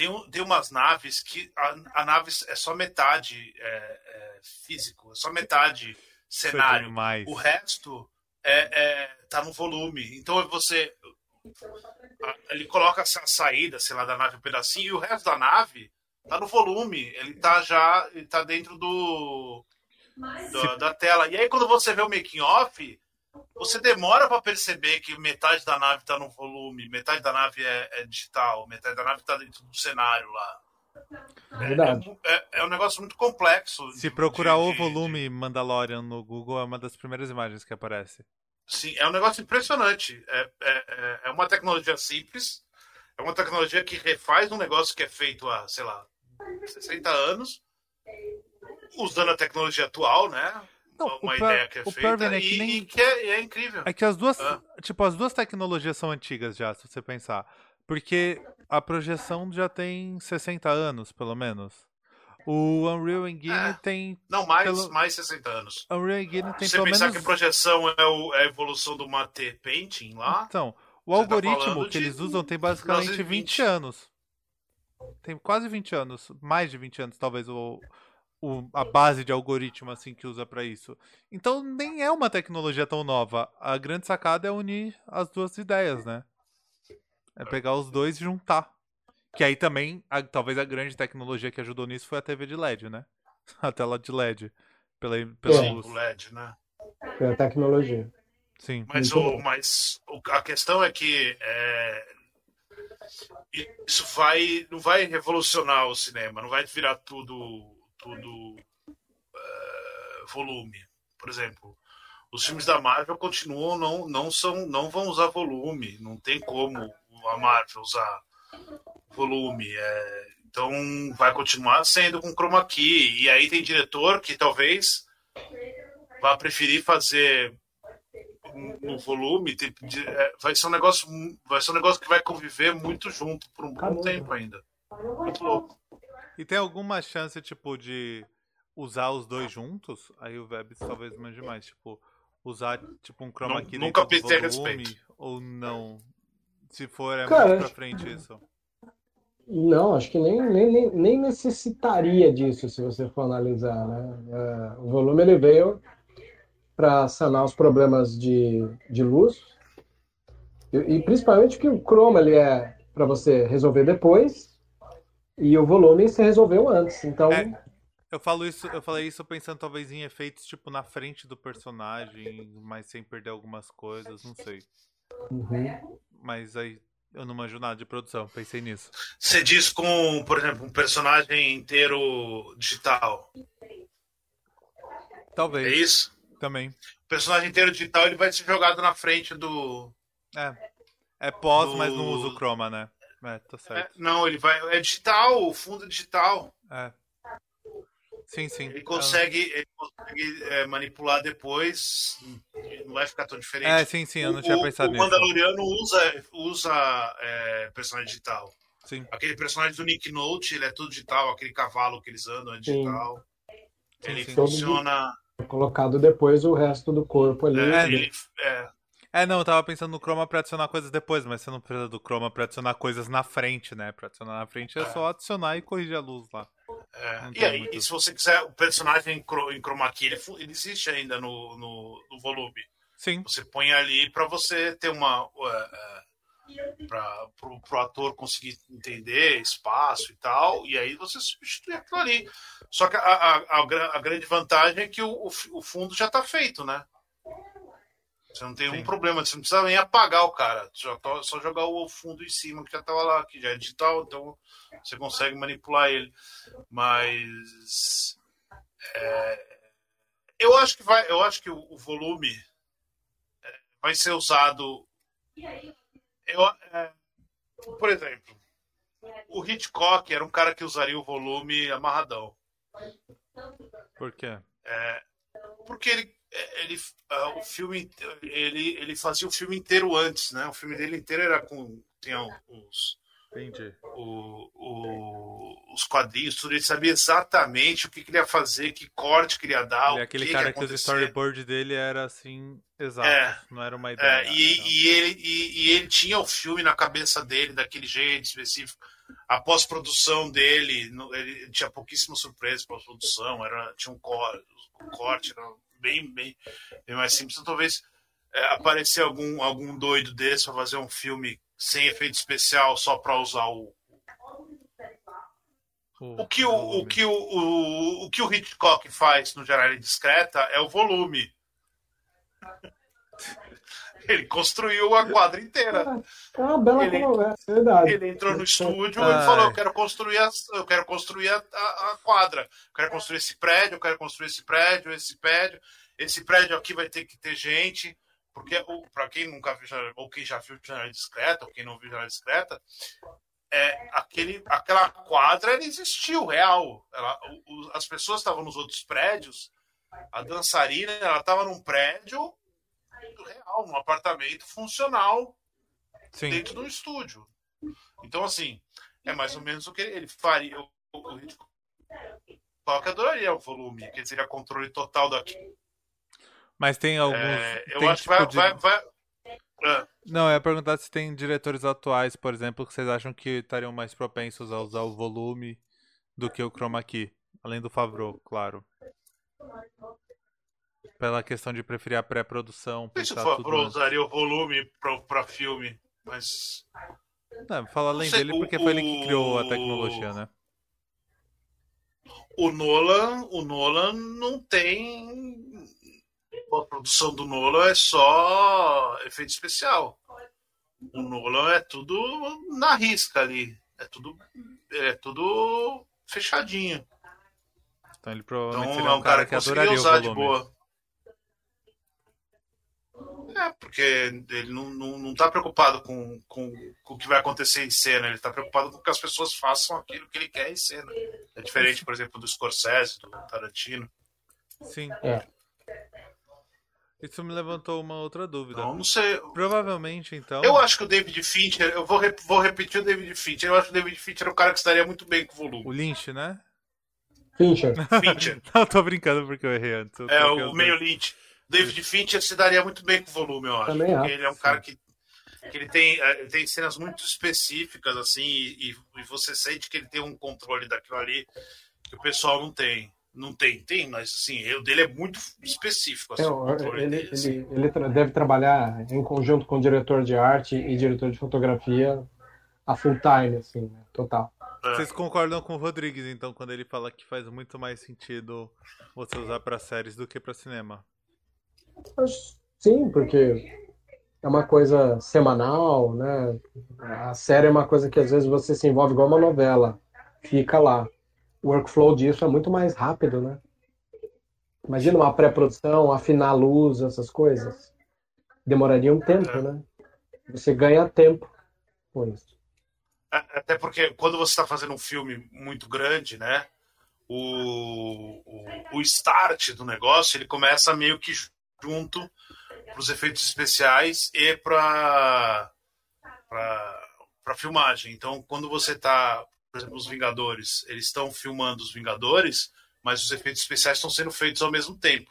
Tem, tem umas naves que a, a nave é só metade é, é físico, é só metade é cenário. O resto é, é, tá no volume. Então você. a- Ele coloca essa saída, sei lá, da nave um pedacinho, e o resto da nave tá no volume. Ele tá já. Ele tá dentro do. do- da tela. E aí quando você vê o making off, você demora para perceber que metade da nave tá no volume, metade da nave é, é digital, metade da nave tá dentro do cenário lá. É verdade. É, é um negócio muito complexo. Se de- procurar de- o de- volume Mandalorian no Google, é uma das primeiras imagens que aparece. Sim, é um negócio impressionante. É, é, é- é uma tecnologia simples, é uma tecnologia que refaz um negócio que é feito há, sei lá, 60 anos, usando a tecnologia atual, né? Não, uma ideia que é o feita é que e, nem- e que é, é incrível. É que as duas, Ah. tipo, as duas tecnologias são antigas já, se você pensar. Porque a projeção já tem 60 anos, pelo menos. O Unreal Engine É. tem. Não, mais, pelo- mais 60 anos. Unreal Engine tem Se você pelo pensar menos. que a projeção é, o- é a evolução do Mate Painting lá, Então, o tá algoritmo falando que de eles usam tem basicamente 1920. 20 anos. Tem quase 20 anos. Mais de 20 anos, talvez, o, o, a base de algoritmo assim que usa para isso. Então nem é uma tecnologia tão nova. A grande sacada é unir as duas ideias, né? É pegar os dois e juntar. Que aí também, a, talvez a grande tecnologia que ajudou nisso foi a TV de LED, né? A tela de LED. Pela, pela Sim, luz. o LED, né? Foi a tecnologia. Sim. Mas, o, bom. mas o- a questão é que é, isso vai não vai revolucionar o cinema, não vai virar tudo tudo é, volume. Por exemplo, os filmes da Marvel continuam não não são não vão usar volume, não tem como a Marvel usar volume. é, então vai continuar sendo com chroma key e aí tem diretor que talvez vá preferir fazer no volume é, vai ser um negócio vai ser um negócio que vai conviver muito junto por um bom Acabou, né? tempo ainda muito louco E tem alguma chance, tipo, de usar os dois juntos? Aí o Vebs talvez mande mais, tipo, usar tipo um chroma key nunca pensei a volume, respeito. ou não? Se for, é Cara, muito pra acho- frente isso. Não, acho que nem, nem, nem, necessitaria disso, se você for analisar, né? É, o volume ele veio para sanar os problemas de, de luz e, e principalmente que o chroma ele é para você resolver depois e o volume você resolveu antes. Então, É. Eu falo isso, eu falei isso pensando talvez em efeitos tipo na frente do personagem, mas sem perder algumas coisas, não sei. uhum. Mas aí eu não manjo nada de produção, pensei nisso. você diz com por exemplo um personagem inteiro digital é Talvez, isso também. o personagem inteiro digital ele vai ser jogado na frente do É. É pós, mas não Do- usa o chroma, né? É, tá é, certo. não ele vai é digital o fundo é digital É. Sim, sim. ele consegue, ele consegue é, manipular depois não vai ficar tão diferente É, sim, sim, eu não tinha o, pensado o nisso. Mandaloriano usa, usa é, personagem digital. Sim. Aquele personagem do Nick Note, ele é tudo digital, aquele cavalo que eles andam é digital. Sim, ele sim. funciona. colocado depois o resto do corpo ali. é, É, ele- é, É, não, eu tava pensando no chroma pra adicionar coisas depois, mas você não precisa do chroma pra adicionar coisas na frente, né? Pra adicionar na frente é É. só adicionar e corrigir a luz lá. é. E aí, muito. se você quiser, o personagem em, chroma key, ele, ele existe ainda no, no, no volume. Sim, Você põe ali para você ter uma. para pro, pro ator conseguir entender espaço e tal, e aí você substitui aquilo ali. Só que a, a, a, a grande vantagem é que o, o, o fundo já está feito, né? Você não tem Sim. um problema, você não precisa nem apagar o cara, tá, só jogar o fundo em cima que já estava lá, que já é digital, então você consegue manipular ele. Mas é, eu acho que vai, eu acho que o, o volume é, vai ser usado. Eu, é, por exemplo, o Hitchcock era um cara que usaria o volume amarradão. por quê? É, porque ele, ele, ah, o filme, ele, ele fazia o filme inteiro antes, né? O filme dele inteiro era com tinha os, Entendi. o, o- os quadrinhos, tudo. Ele sabia exatamente o que queria fazer, que corte queria dar, Ele é o aquele que cara que os acontecer. storyboard dele era assim, exato. É. Não era uma ideia. É, e, era- e ele, e, e ele tinha o filme na cabeça dele daquele jeito específico. A pós-produção dele, ele tinha pouquíssimas surpresas pós-produção, era tinha um corte, um corte era bem, bem, bem mais simples. Então, talvez é, aparecer algum, algum doido desse para fazer um filme sem efeito especial só para usar o, o que o, o que o, o, o que o Hitchcock faz no Janela Discreta é o volume. Ele construiu a quadra inteira. É uma bela Ele- conversa, é verdade. Ele entrou no estúdio e falou: Eu quero construir, a, eu quero construir a, a- a quadra. Eu quero construir esse prédio, eu quero construir esse prédio, esse prédio. Esse prédio aqui vai ter que ter gente. Porque, para quem nunca viu, ou quem já viu Janela Discreta, ou quem não viu Janela Discreta, é, aquele, aquela quadra ela existiu, real. Ela, o- o- as pessoas estavam nos outros prédios. A dançarina ela estava num prédio real, num apartamento funcional Sim. dentro de um estúdio. Então, assim, é mais ou menos o que ele, faria. O, o Hitchcock adoraria o volume, que seria controle total daquilo. Mas tem alguns. É, eu tem acho que tipo vai. de- vai, vai é, Não, eu ia perguntar se tem diretores atuais, por exemplo, que vocês acham que estariam mais propensos a usar o volume do que o chroma key. Além do Favreau, claro. Pela questão de preferir a pré-produção. Se o pensar tudo usaria o volume pra, pra filme, mas. Não, fala além sei, dele o- porque foi ele que criou a o- tecnologia, né? O Nolan, o Nolan não tem. A produção do Nolan é só efeito especial. O Nolan é tudo na risca ali. É tudo, é tudo fechadinho. Então ele provavelmente Então é um cara que conseguiria adoraria o usar de volume. boa. É, porque ele não, não, não tá preocupado com, com, com o que vai acontecer em cena, ele tá preocupado com que as pessoas façam aquilo que ele quer em cena. É diferente, por exemplo, do Scorsese, do Tarantino. Sim. É. Isso me levantou uma outra dúvida. Então, não sei. Provavelmente, então. Eu acho que o David Fincher, eu vou, rep- vou repetir o David Fincher, eu acho que o David Fincher é um cara que estaria muito bem com o O volume. Lynch, né? Fincher. Fincher. Não, tô brincando porque eu errei antes. Eu É, o meio. Lynch. David Fincher se daria muito bem com o volume, eu acho. Também porque acho, ele é um cara que, que ele tem, eh, tem cenas muito específicas, assim, e, e você sente que ele tem um controle daquilo ali que o pessoal não tem. Não tem, tem, mas assim, o dele é muito específico. Assim, É, ele dele, assim. ele, ele tra- deve trabalhar em conjunto com o diretor de arte e diretor de fotografia a full time, assim, né? total. É. Vocês concordam com o Rodrigues, então, quando ele fala que faz muito mais sentido você usar pra séries do que pra cinema? Sim, porque é uma coisa semanal, né? A série é uma coisa que às vezes você se envolve igual uma novela, fica lá. O workflow disso é muito mais rápido, né? Imagina uma pré-produção, afinar a luz, essas coisas. Demoraria um tempo, né? Você ganha tempo com isso. A- Até porque quando você está fazendo um filme muito grande, né? O, o, o start do negócio ele começa meio que junto para os efeitos especiais e para para filmagem. Então, quando você está, por exemplo, os Vingadores, eles estão filmando os Vingadores, mas os efeitos especiais estão sendo feitos ao mesmo tempo.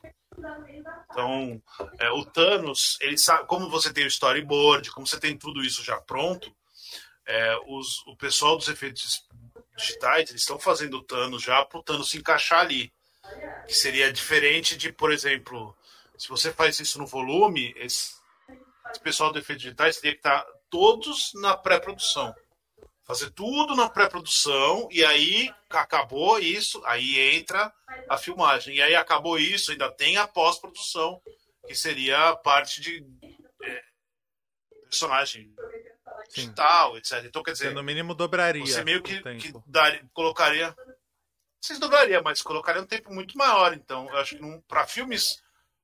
Então, é, o Thanos, ele sabe, como você tem o storyboard, como você tem tudo isso já pronto, é, os, o pessoal dos efeitos digitais eles estão fazendo o Thanos já para o Thanos se encaixar ali. Que seria diferente de, por exemplo, se você faz isso no volume, esse, esse pessoal do efeitos digitais teria que estar todos na pré-produção. Fazer tudo na pré-produção e aí acabou isso, aí entra a filmagem. E aí acabou isso, ainda tem a pós-produção, que seria a parte de é, personagem Sim. digital, etc. Então, quer dizer, no mínimo, dobraria você meio que, que colocaria. Vocês dobraria, mas colocaria um tempo muito maior. Então, eu acho que para filmes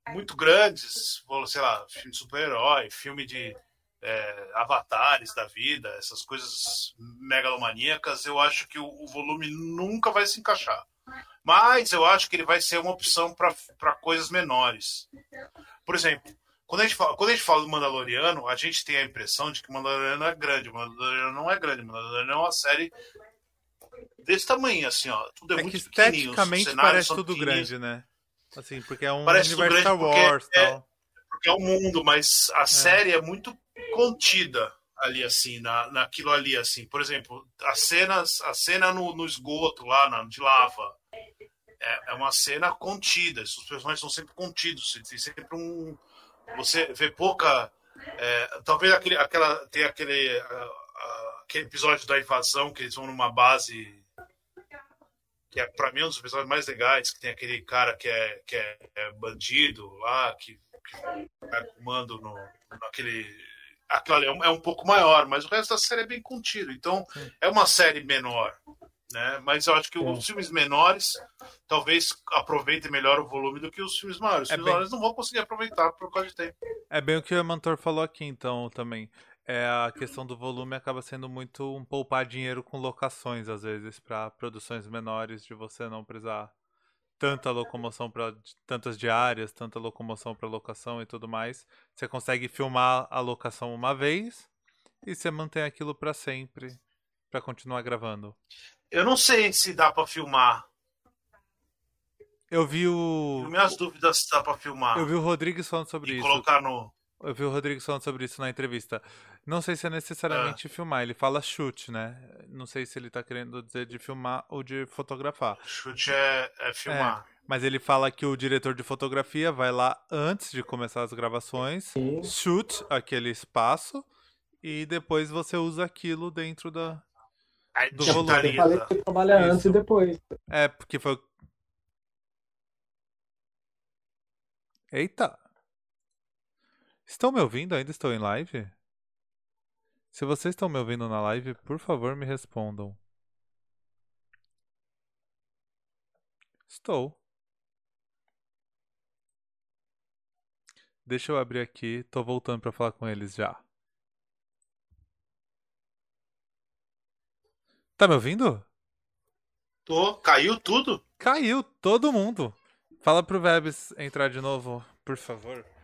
muito grandes, sei lá, filme de super-herói, filme de é, avatares da vida, essas coisas megalomaníacas, eu acho que o, o volume nunca vai se encaixar. Mas eu acho que ele vai ser uma opção para coisas menores. Por exemplo, quando a, gente fala, quando a gente fala do Mandaloriano, a gente tem a impressão de que o Mandaloriano é grande. O Mandaloriano não é grande. O Mandaloriano é uma série desse tamanho, assim, ó. Tudo é, É que muito pequenininho. os esteticamente parece tudo grande, né? Assim, porque é um Parece universo Star grande porque Wars é- tal. Porque é o mundo, mas a série é muito contida ali, assim, na, naquilo ali, assim. Por exemplo, as cenas, a cena no, no esgoto lá, na, de lava, é, é uma cena contida. Os personagens são sempre contidos. Tem sempre um... Você vê pouca... é, talvez aquele, aquela, tem aquele, ah, ah, aquele episódio da invasão que eles vão numa base que é para mim um dos episódios mais legais, que tem aquele cara que é, que é, é bandido lá, que, que vai comando no, naquele. Aquilo ali é um, é um pouco maior, mas o resto da série é bem contido. Então, é uma série menor. Né? Mas eu acho que os filmes menores talvez aproveitem melhor o volume do que os filmes maiores. Os É filmes bem- maiores não vão conseguir aproveitar por causa de tempo. É bem o que o Mantor falou aqui, então, também. É, a questão do volume acaba sendo muito um poupar dinheiro com locações, às vezes, para produções menores, de você não precisar tanta locomoção para tantas diárias, tanta locomoção para locação e tudo mais. Você consegue filmar a locação uma vez e você mantém aquilo para sempre, para continuar gravando. Eu não sei se dá para filmar. Eu vi o minhas dúvidas se dá para filmar eu vi o Rodrigues falando sobre e isso. colocar no. Eu vi o Rodrigo falando sobre isso na entrevista. Não sei se é necessariamente filmar, ele fala chute, né? Não sei se ele tá querendo dizer de filmar ou de fotografar. Chute é, é filmar. Mas ele fala que o diretor de fotografia vai lá antes de começar as gravações, shoot aquele espaço e depois você usa aquilo dentro da. Aí Do Eu volume. falei digitaliza. que trabalha Isso. antes e depois. É, porque foi. Eita! Estão me ouvindo? Ainda estou em live? Se vocês estão me ouvindo na live, por favor me respondam. Estou. Deixa eu abrir aqui, tô voltando para falar com eles já. Tá me ouvindo? Tô, caiu tudo? Caiu todo mundo. Fala pro Vebs entrar de novo, por favor.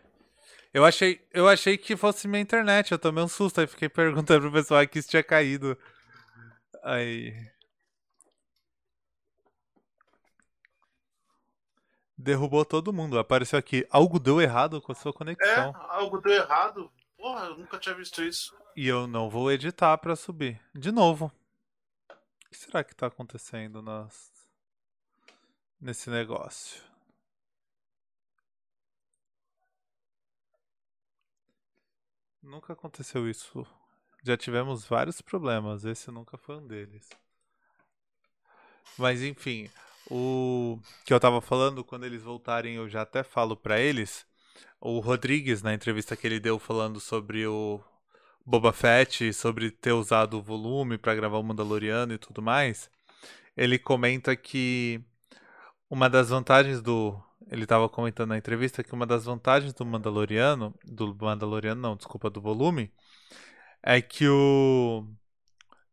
Eu achei, eu achei que fosse minha internet, eu tomei um susto, aí fiquei perguntando pro pessoal aqui se tinha caído. Aí. Derrubou todo mundo. Apareceu aqui. Algo deu errado com a sua É, conexão. algo deu errado. Porra, eu nunca tinha visto isso. E eu não vou editar pra subir. De novo. O que será que tá acontecendo nas... nesse negócio? Nunca aconteceu isso. Já tivemos vários problemas. Esse nunca foi um deles. Mas enfim, o que eu tava falando, quando eles voltarem, eu já até falo pra eles. O Rodrigues, na entrevista que ele deu falando sobre o Boba Fett, sobre ter usado o volume pra gravar o Mandaloriano e tudo mais, ele comenta que uma das vantagens do. Ele tava comentando na entrevista que uma das vantagens do Mandaloriano, do Mandaloriano não, desculpa, do volume, é que o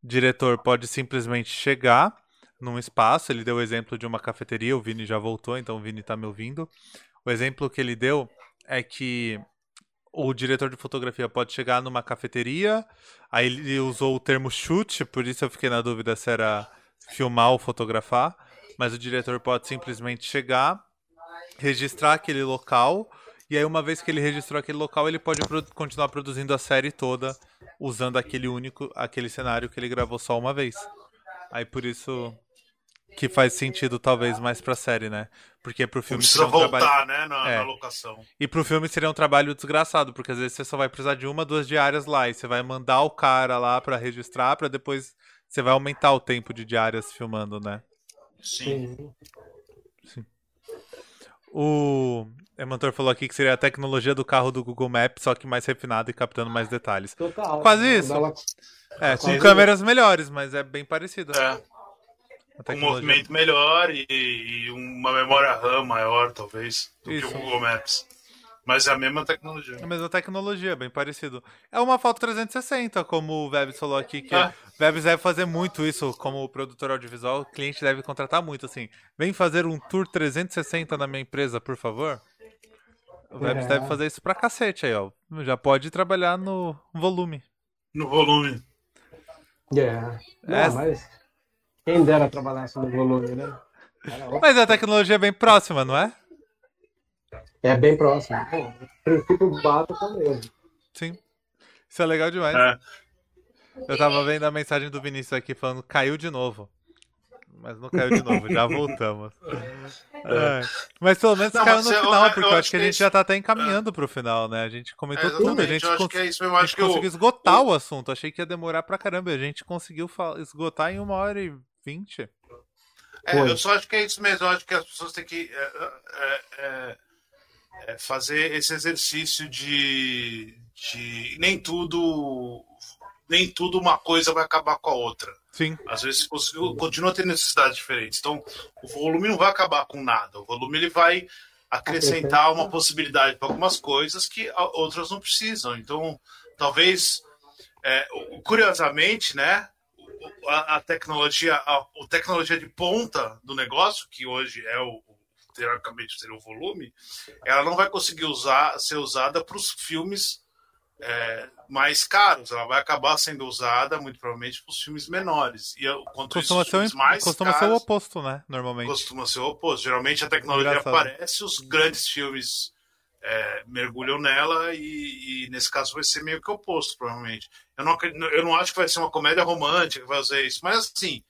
diretor pode simplesmente chegar num espaço, ele deu o exemplo de uma cafeteria, o Vini já voltou, então o Vini tá me ouvindo. O exemplo que ele deu é que o diretor de fotografia pode chegar numa cafeteria, aí ele usou o termo chute, por isso eu fiquei na dúvida se era filmar ou fotografar, mas o diretor pode simplesmente chegar, registrar aquele local, e aí uma vez que ele registrou aquele local, ele pode pro- continuar produzindo a série toda usando aquele único, aquele cenário que ele gravou só uma vez. Aí por isso que faz sentido talvez mais pra série, né? Porque pro filme precisa seria um trabalho voltar, né, na, É. na locação. e pro filme seria um trabalho desgraçado, porque às vezes você só vai precisar de uma, duas diárias lá, e você vai mandar o cara lá pra registrar, pra depois você vai aumentar o tempo de diárias filmando, né? Sim. Sim. O Emantor falou aqui que seria a tecnologia do carro do Google Maps, só que mais refinada e captando mais detalhes. Total. Quase isso. Ela- É, com câmeras melhores, mas é bem parecido. É, A um movimento melhor e, e uma memória RAM maior, talvez, do Isso. que o Google Maps. Mas é a mesma tecnologia. A mesma tecnologia, bem parecido. É uma foto 360, como o Vebs falou aqui, que Ah. o Vebs deve fazer muito isso como produtor audiovisual. O cliente deve contratar muito, assim. Vem fazer um tour 360 na minha empresa, por favor. O Vebs É. deve fazer isso pra cacete aí, ó. Já pode trabalhar no volume. No volume. É. Não, É. mas quem dera trabalhasse no volume, né? Mas a tecnologia é bem próxima, não é? É bem próximo. Bom, princípio básico é o mesmo. Sim. Isso é legal demais. É. Eu tava vendo a mensagem do Vinícius aqui falando caiu de novo. Mas não caiu de novo, já voltamos. É. Mas pelo menos Não, caiu no eu- final, eu porque eu acho acho que a que gente isso- já tá até encaminhando pro final, né? A gente É, comentou tudo, a exatamente, gente, eu acho cons- que é isso mesmo. a Eu gente acho que o, conseguiu esgotar o assunto. Achei que ia demorar pra caramba. A gente conseguiu esgotar em uma hora e vinte. É, Foi. eu só acho que é isso mesmo. Eu acho que as pessoas têm que é, é, fazer esse exercício de, de nem tudo nem tudo uma coisa vai acabar com a outra. Sim, Às vezes continua tendo necessidades diferentes. Então, o volume não vai acabar com nada. O volume ele vai acrescentar uma possibilidade para algumas coisas que outras não precisam. Então, talvez, é, curiosamente, né, a, a tecnologia, a, a tecnologia de ponta do negócio, que hoje é o teoricamente seria o volume, ela não vai conseguir usar, ser usada para os filmes é, mais caros. Ela vai acabar sendo usada, muito provavelmente, para os filmes menores. E quanto costuma, isso, ser, mais costuma ser o caros, oposto, né? Normalmente. costuma ser o oposto. Geralmente a tecnologia Engraçado. aparece, os grandes filmes é, mergulham nela e, e, nesse caso vai ser meio que oposto, provavelmente. Eu não, eu não acho que vai ser uma comédia romântica que vai fazer isso, mas assim,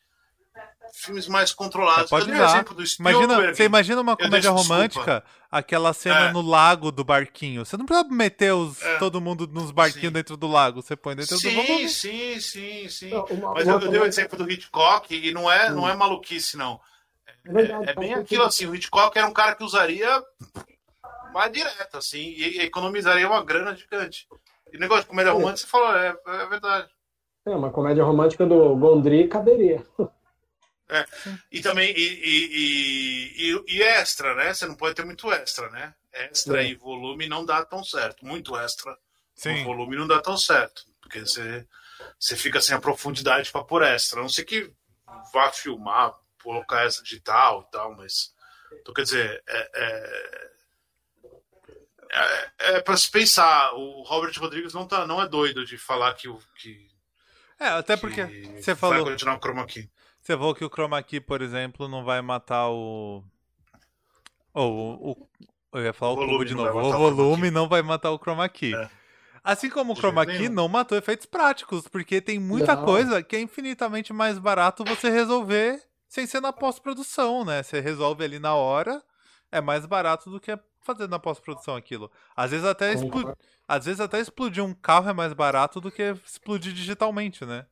filmes mais controlados. pode dar. Imagina, você imagina uma comédia romântica, aquela cena é. no lago do barquinho. Você não precisa meter os, é. todo mundo nos barquinhos sim. dentro do lago. Você põe dentro sim, do volume. Sim, sim, sim. uma, Mas uma eu, eu dei o exemplo do Hitchcock e não é, não é maluquice, não. É, é bem aquilo assim, o Hitchcock era um cara que usaria mais direto, assim, e economizaria uma grana gigante. E o negócio de comédia romântica, você falou, é, é verdade. É, uma comédia romântica do Gondry caberia. É. E também, e, e, e, e, extra, né? Você não pode ter muito extra, né? Extra é. e volume não dá tão certo. Muito extra Sim. volume não dá tão certo. Porque você, você fica sem a profundidade para pôr extra. A não sei que vá filmar, colocar essa digital e tal, mas. Então, quer dizer, é, é, é, é para se pensar. O Robert Rodrigues não, tá, não é doido de falar que o. Que, é, até porque você falou. Vai continuar o chroma key. Você falou que o chroma key, por exemplo, não vai matar o. Ou o, o. Eu ia falar o, o cubo de novo. O volume não vai matar o chroma key. É. Assim como o chroma key não matou efeitos práticos, porque tem muita não. coisa que é infinitamente mais barato você resolver sem ser na pós-produção, né? Você resolve ali na hora, é mais barato do que fazer na pós-produção aquilo. Às vezes até explodir, às vezes até explodir um carro é mais barato do que explodir digitalmente, né?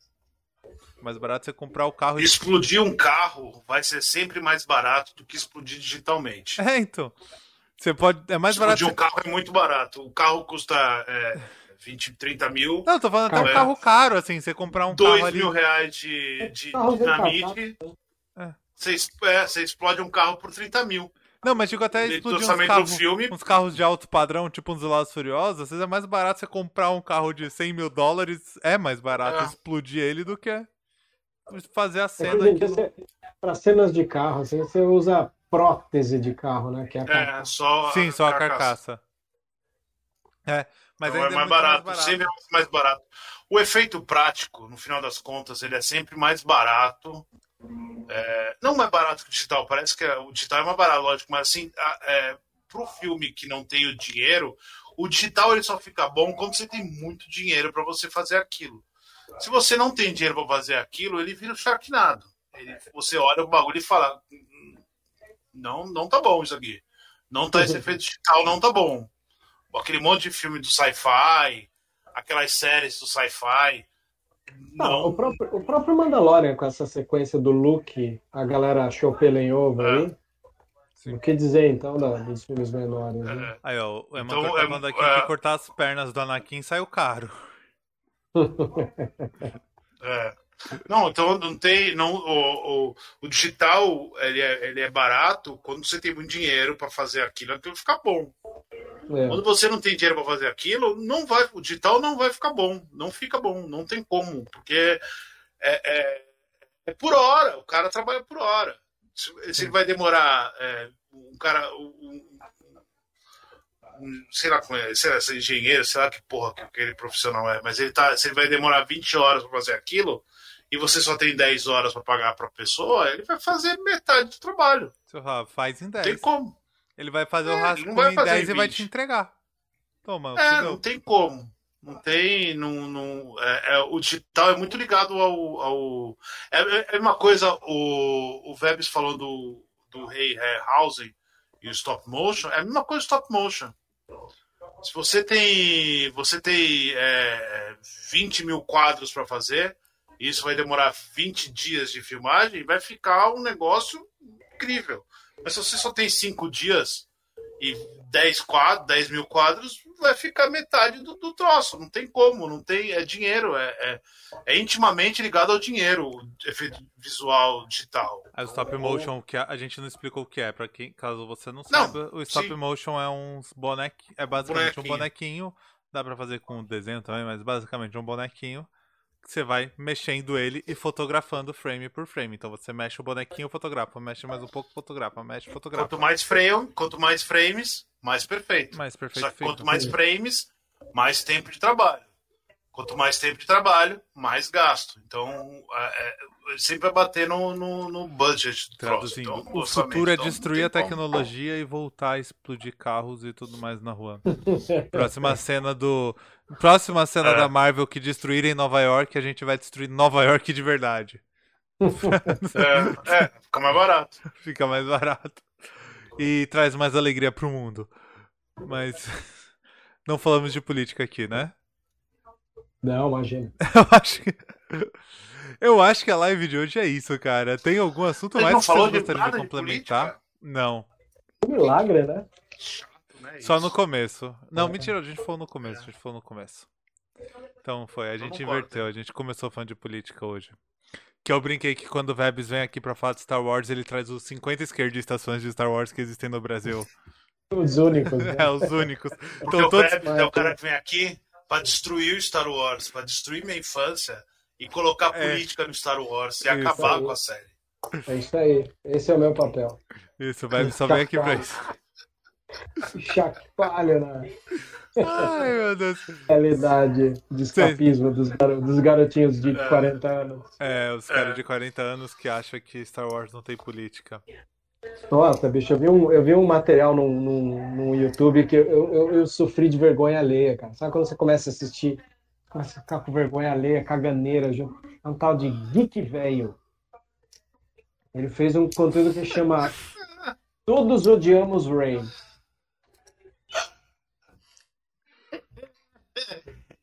Mais barato você comprar o carro. Explodir um carro vai ser sempre mais barato do que explodir digitalmente. É, então. Você pode. É mais explodir barato. Explodir um carro é muito barato. O carro custa é, 20, 30 mil. Não, tô falando até um é, carro caro, assim. Você comprar um carro. 2 mil reais de, de dinamite. É. Você, é, você explode um carro por 30 mil. Não, mas digo até explodir uns carros, filme... uns carros de alto padrão, tipo uns Velozes Furiosos, às vezes é mais barato você comprar um carro de 100 mil dólares, é mais barato é. explodir ele do que fazer a é cena. É Para cenas de carro, assim, você usa prótese de carro, né? Que é, é só Sim, só a carcaça. É, mas então é mais, barato, mais barato, sempre é mais barato. O efeito prático, no final das contas, ele é sempre mais barato é, não mais barato que o digital, parece que o digital é mais barato, lógico, mas assim, é, pro filme que não tem o dinheiro, o digital ele só fica bom quando você tem muito dinheiro para você fazer aquilo. Se você não tem dinheiro para fazer aquilo, ele vira Sharknado. Ele, você olha o bagulho e fala: não, não tá bom isso aqui. Não tá esse efeito digital, não tá bom. Aquele monte de filme do sci-fi, aquelas séries do sci-fi, não. o, próprio, o próprio Mandalorian, com essa sequência do Luke, a galera achou pelo em ovo é. aí. Sim. O que dizer então da, dos filmes menores? Né? É. Aí, ó, o Emanuel então, tá falando aqui é... que cortar as pernas do Anakin saiu caro. É. Não, então não tem. Não, o, o, o, digital ele é, ele é barato quando você tem muito dinheiro para fazer aquilo, aquilo fica bom. É. Quando você não tem dinheiro para fazer aquilo, não vai, o digital não vai ficar bom, não fica bom, não tem como, porque é, é, é por hora, o cara trabalha por hora. Se, se ele vai demorar, é, um cara, um, sei lá, é, sei lá, engenheiro, sei lá que porra que aquele profissional é, mas ele tá, se ele vai demorar 20 horas para fazer aquilo e você só tem 10 horas para pagar para a pessoa, ele vai fazer metade do trabalho. Seu Rafa, faz em 10. Tem como. Ele vai fazer é, o rascunho em 10 e vai te entregar. Toma. É, não tem como. Não tem. Não, não, é, é, o digital é muito ligado ao. ao é, é uma coisa, o, o Vebs falou do, do Rei Housing e o stop motion, é a mesma coisa stop motion. Se você tem. Você tem é, 20 mil quadros para fazer, isso vai demorar 20 dias de filmagem, vai ficar um negócio incrível. Mas se você só tem cinco dias e 10 quadros, 10 mil quadros, vai ficar metade do, do troço. Não tem como, não tem. É dinheiro, é, é, é intimamente ligado ao dinheiro, o efeito visual digital. É o stop motion, que a, gente não explicou o que é, para quem, caso você não saiba, não, o stop sim. motion é um bonequinho, é basicamente bonequinho. um bonequinho, dá para fazer com desenho também, mas basicamente é um bonequinho você vai mexendo ele e fotografando frame por frame. Então você mexe o bonequinho, fotografa, mexe mais um pouco, fotografa, mexe, fotografa. Quanto mais frame, quanto mais frames, mais perfeito. Mais perfeito. Só que quanto mais frames, mais tempo de trabalho. Quanto mais tempo de trabalho, mais gasto. Então, é, é, sempre vai bater no, no, no budget do Traduzindo, troço. Então, o futuro é Então, destruir a tem como. tecnologia e voltar a explodir carros e tudo mais na rua. Próxima cena do. Próxima cena É. da Marvel que destruírem Nova York, a gente vai destruir Nova York de verdade. É, é, fica mais barato. Fica mais barato. E traz mais alegria pro mundo. Mas. Não falamos de política aqui, né? Não, imagina. Eu acho que. Eu acho que a live de hoje é isso, cara. Tem algum assunto Ele mais que falou vocês de gostariam de de complementar? política? Não. Um milagre, né? Chato, né? Só isso. no começo. Não, É. mentira, a gente falou no começo, a gente falou no começo. Então foi, a gente inverteu, a gente começou falando de política hoje. Que eu brinquei que quando o Vebs vem aqui pra falar de Star Wars, ele traz os 50 esquerdistas fãs de Star Wars que existem no Brasil. Os únicos, né? É, os únicos. Porque Então o todos. Web é o cara que vem aqui pra destruir o Star Wars, pra destruir minha infância e colocar É. política no Star Wars e Isso acabar aí. com a série. É isso aí. Esse é o meu papel. Isso, o Vebs só vem aqui pra isso. Chacoalho na Ai, meu Deus. realidade de escapismo dos, garo- dos garotinhos de 40 anos. É, os caras É. de 40 anos que acham que Star Wars não tem política. Nossa, bicho, eu vi um, eu vi um material no, no, no YouTube que eu, eu, eu sofri de vergonha alheia, cara. Sabe quando você começa a assistir, começa a ficar com vergonha alheia, caganeira? É um tal de Geek Velho. Ele fez um conteúdo que chama Todos Odiamos Ray.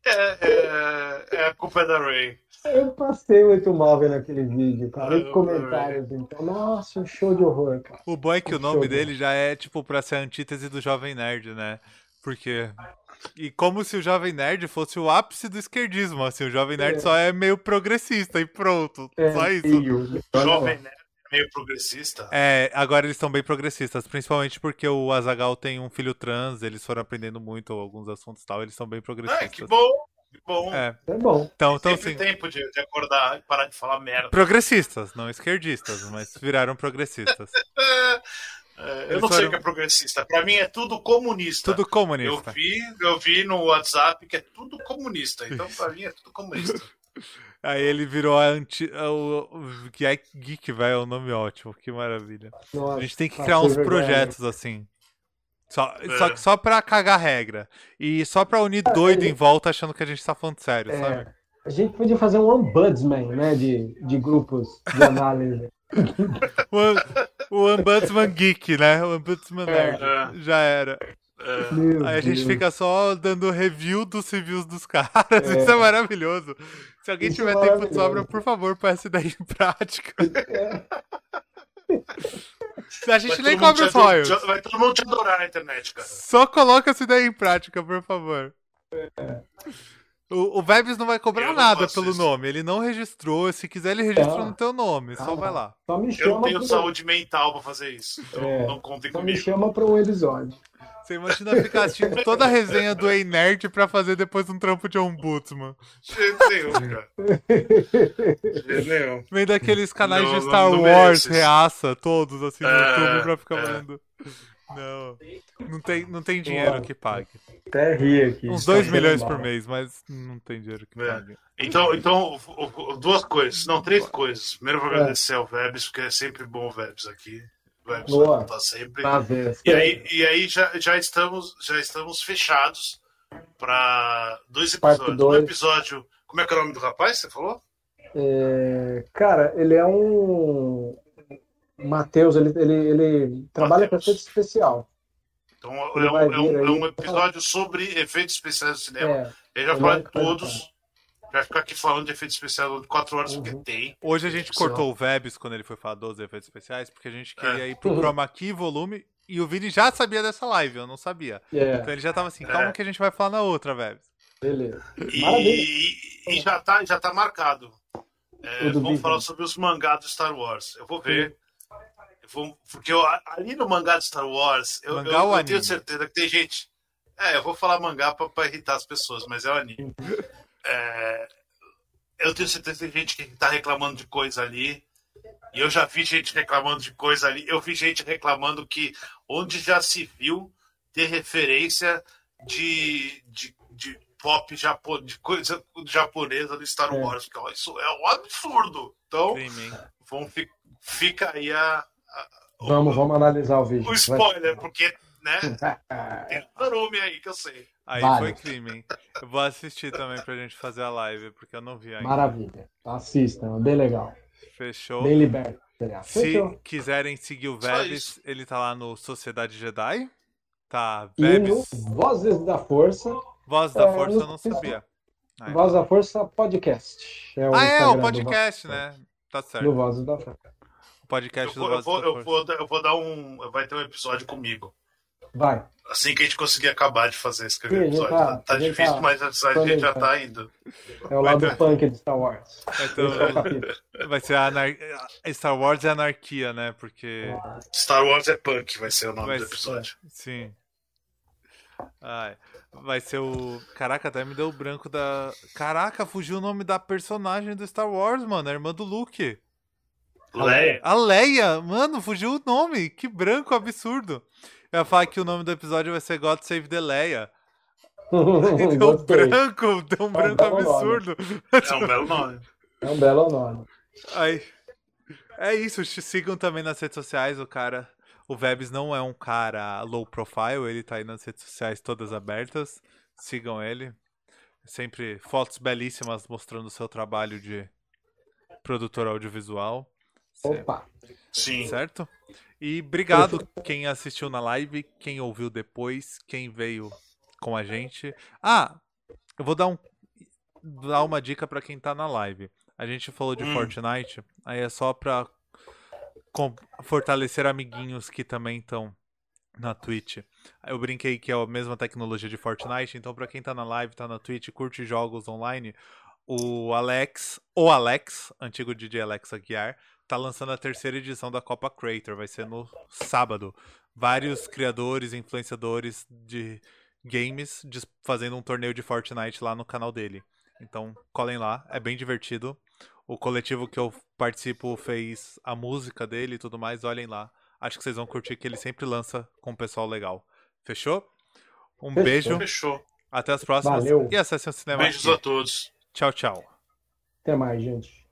É, é, é a culpa da Ray. Eu passei muito mal vendo aquele vídeo, cara. E Ah, comentários, então. Nossa, um show de horror, cara. O bom é que o Show, nome dele já é, tipo, pra ser a antítese do Jovem Nerd, né? Porque. E como se o Jovem Nerd fosse o ápice do esquerdismo, assim, o Jovem Nerd É. só é meio progressista e pronto. É, só isso. Jovem Nerd meio progressista. É, agora eles estão bem progressistas, principalmente porque o Azagal tem um filho trans, eles foram aprendendo muito alguns assuntos e tal, eles são bem progressistas. É, que bom, que bom. É, É bom. então, então Sempre assim, tempo de, de acordar e parar de falar merda. progressistas, não esquerdistas, mas viraram progressistas. É, eu Eles não sei foram- o que é progressista. Pra mim é tudo comunista. Tudo Eu comunista. vi, eu vi no WhatsApp que é tudo comunista. Então, pra mim, é tudo comunista. Aí ele virou a anti... o, o Geek Geek, velho, é um nome ótimo, que maravilha. Nossa, A gente tem que passei criar uns vergonha. projetos assim. Só, É. só, só pra cagar regra. E só pra unir doido em volta achando que a gente tá falando sério, É, sabe? a gente podia fazer um ombudsman, né, de, de grupos de análise. O, Ombudsman Geek, né? O Ombudsman Nerd. É. Já era. É, Aí a gente Deus. fica só dando review dos reviews dos caras. É. Isso é maravilhoso. Se alguém Isso tiver é tempo de sobra, por favor, põe essa ideia em prática. A vai gente todo nem cobra os royalties. Vai todo mundo te adorar na internet, cara. Só coloca essa ideia em prática, por favor. O, o Vebs não vai cobrar não nada pelo isso. nome. Ele não registrou. Se quiser, ele registra Ah. no teu nome. Só Ah. vai lá. Só me Eu tenho pro- saúde mental pra fazer isso. Então É. não contem Só me comigo. chama para um episódio. Você imagina ficar assistindo toda a resenha do Ei Nerd pra fazer depois um trampo de ombudsman. De jeito nenhum, cara. De jeito nenhum. Vem daqueles canais Não, de Star não Wars, reaça, todos, assim, no É, YouTube pra ficar é. Não. Não tem, não tem dinheiro Nossa. que pague. Até ri aqui. Uns Tá 2 vendo milhões mal. por mês, mas não tem dinheiro que É. pague. Então, então duas coisas. Não, três coisas. Primeiro, eu vou É. agradecer ao Vebs, porque é sempre bom o Vebs aqui. Boa. tá sempre. Tá? E aí, e aí já, já, estamos, já estamos fechados para dois episódios. dois. Um episódio. Como é que é o nome do rapaz? Você falou? É, cara, ele é um. Matheus, ele, ele, ele trabalha com Matheus. efeito especial. Então é um, é um- é um episódio sobre efeitos especiais do cinema. É, Ele ele falar é de todos. Vai ficar aqui falando de efeitos especiais de quatro horas, porque Uhum. tem. Hoje a gente cortou o Vebs quando ele foi falar dos efeitos especiais, porque a gente queria É. ir pro Uhum. Chroma Key volume. E o Vini já sabia dessa live, eu não sabia. é, Então ele já tava assim, calma É. que a gente vai falar na outra, Vebs. beleza. E, Maravilha. e- e já, tá, já tá marcado. É, vamos falar sobre os mangás do Star Wars. Eu vou ver. Eu vou- porque eu- ali no mangá do Star Wars, eu, Mangá eu- eu tenho certeza que tem gente. É, eu vou falar mangá pra, pra irritar as pessoas, mas é o anime. É, eu tenho certeza que tem gente que tá reclamando de coisa ali. E eu já vi gente reclamando de coisa ali. Eu vi gente reclamando que onde já se viu ter referência de, de, de pop japo, de coisa japonesa do Star Wars. É. isso é um absurdo. Então, vamos, fica aí a. a vamos, o, vamos analisar o vídeo. O spoiler, Vai. porque, né? tem um aí que eu sei. Aí vale. foi crime, hein? Eu vou assistir também pra gente fazer a live, porque eu não vi ainda. Maravilha. Assistam, é bem legal. Fechou. Bem liberto. Se quiserem seguir o Vebs, ele tá lá no Sociedade Jedi. Tá, Vebs. Vozes da Força. Voz da é, Força eu não sabia. Ah, Voz da Força Podcast. É ah, é, o podcast, né? Tá certo. Do Vozes da Força. O podcast eu vou, do Vozes eu vou, da eu Vou, eu vou dar um. Vai ter um episódio comigo. Vai. Assim que a gente conseguir acabar de fazer esse episódio. Tá, tá difícil, tá, mas a gente já tá indo. É o lado ter... punk de Star Wars. Então, vai ser a anar... Star Wars é anarquia, né? Porque. Star Wars é punk, vai ser o nome vai do episódio. Sim. Ai, vai ser o. Caraca, até me deu o branco da. Caraca, fugiu o nome da personagem do Star Wars, mano. A irmã do Luke. Leia. A Leia, mano, fugiu o nome. Que branco absurdo. Eu ia falar que o nome do episódio vai ser God Save the Leia. deu um branco, deu um branco é um absurdo. É um belo nome. É um belo nome. Aí, é isso, sigam também nas redes sociais, o cara. O Vebs não é um cara low profile, ele tá aí nas redes sociais todas abertas. Sigam ele. Sempre fotos belíssimas mostrando o seu trabalho de produtor audiovisual. Opa! Sim. Certo? E obrigado quem assistiu na live, quem ouviu depois, quem veio com a gente. Ah, eu vou dar um dar uma dica para quem tá na live. A gente falou de hum. Fortnite, aí é só pra fortalecer amiguinhos que também estão na Twitch. Eu brinquei que é a mesma tecnologia de Fortnite, então para quem tá na live, tá na Twitch, curte jogos online, o Alex, o Alex, antigo DJ Alex Aguiar, tá lançando a terceira edição da Copa Creator, vai ser no sábado. Vários criadores, influenciadores de games fazendo um torneio de Fortnite lá no canal dele. Então, colhem lá, é bem divertido. O coletivo que eu participo fez a música dele e tudo mais, olhem lá. Acho que vocês vão curtir que ele sempre lança com um pessoal legal. Fechou? Um Fechou. beijo. Fechou. Até as próximas. Valeu. E acessem o cinema. Beijos aqui. a todos. Tchau, tchau. Até mais, gente.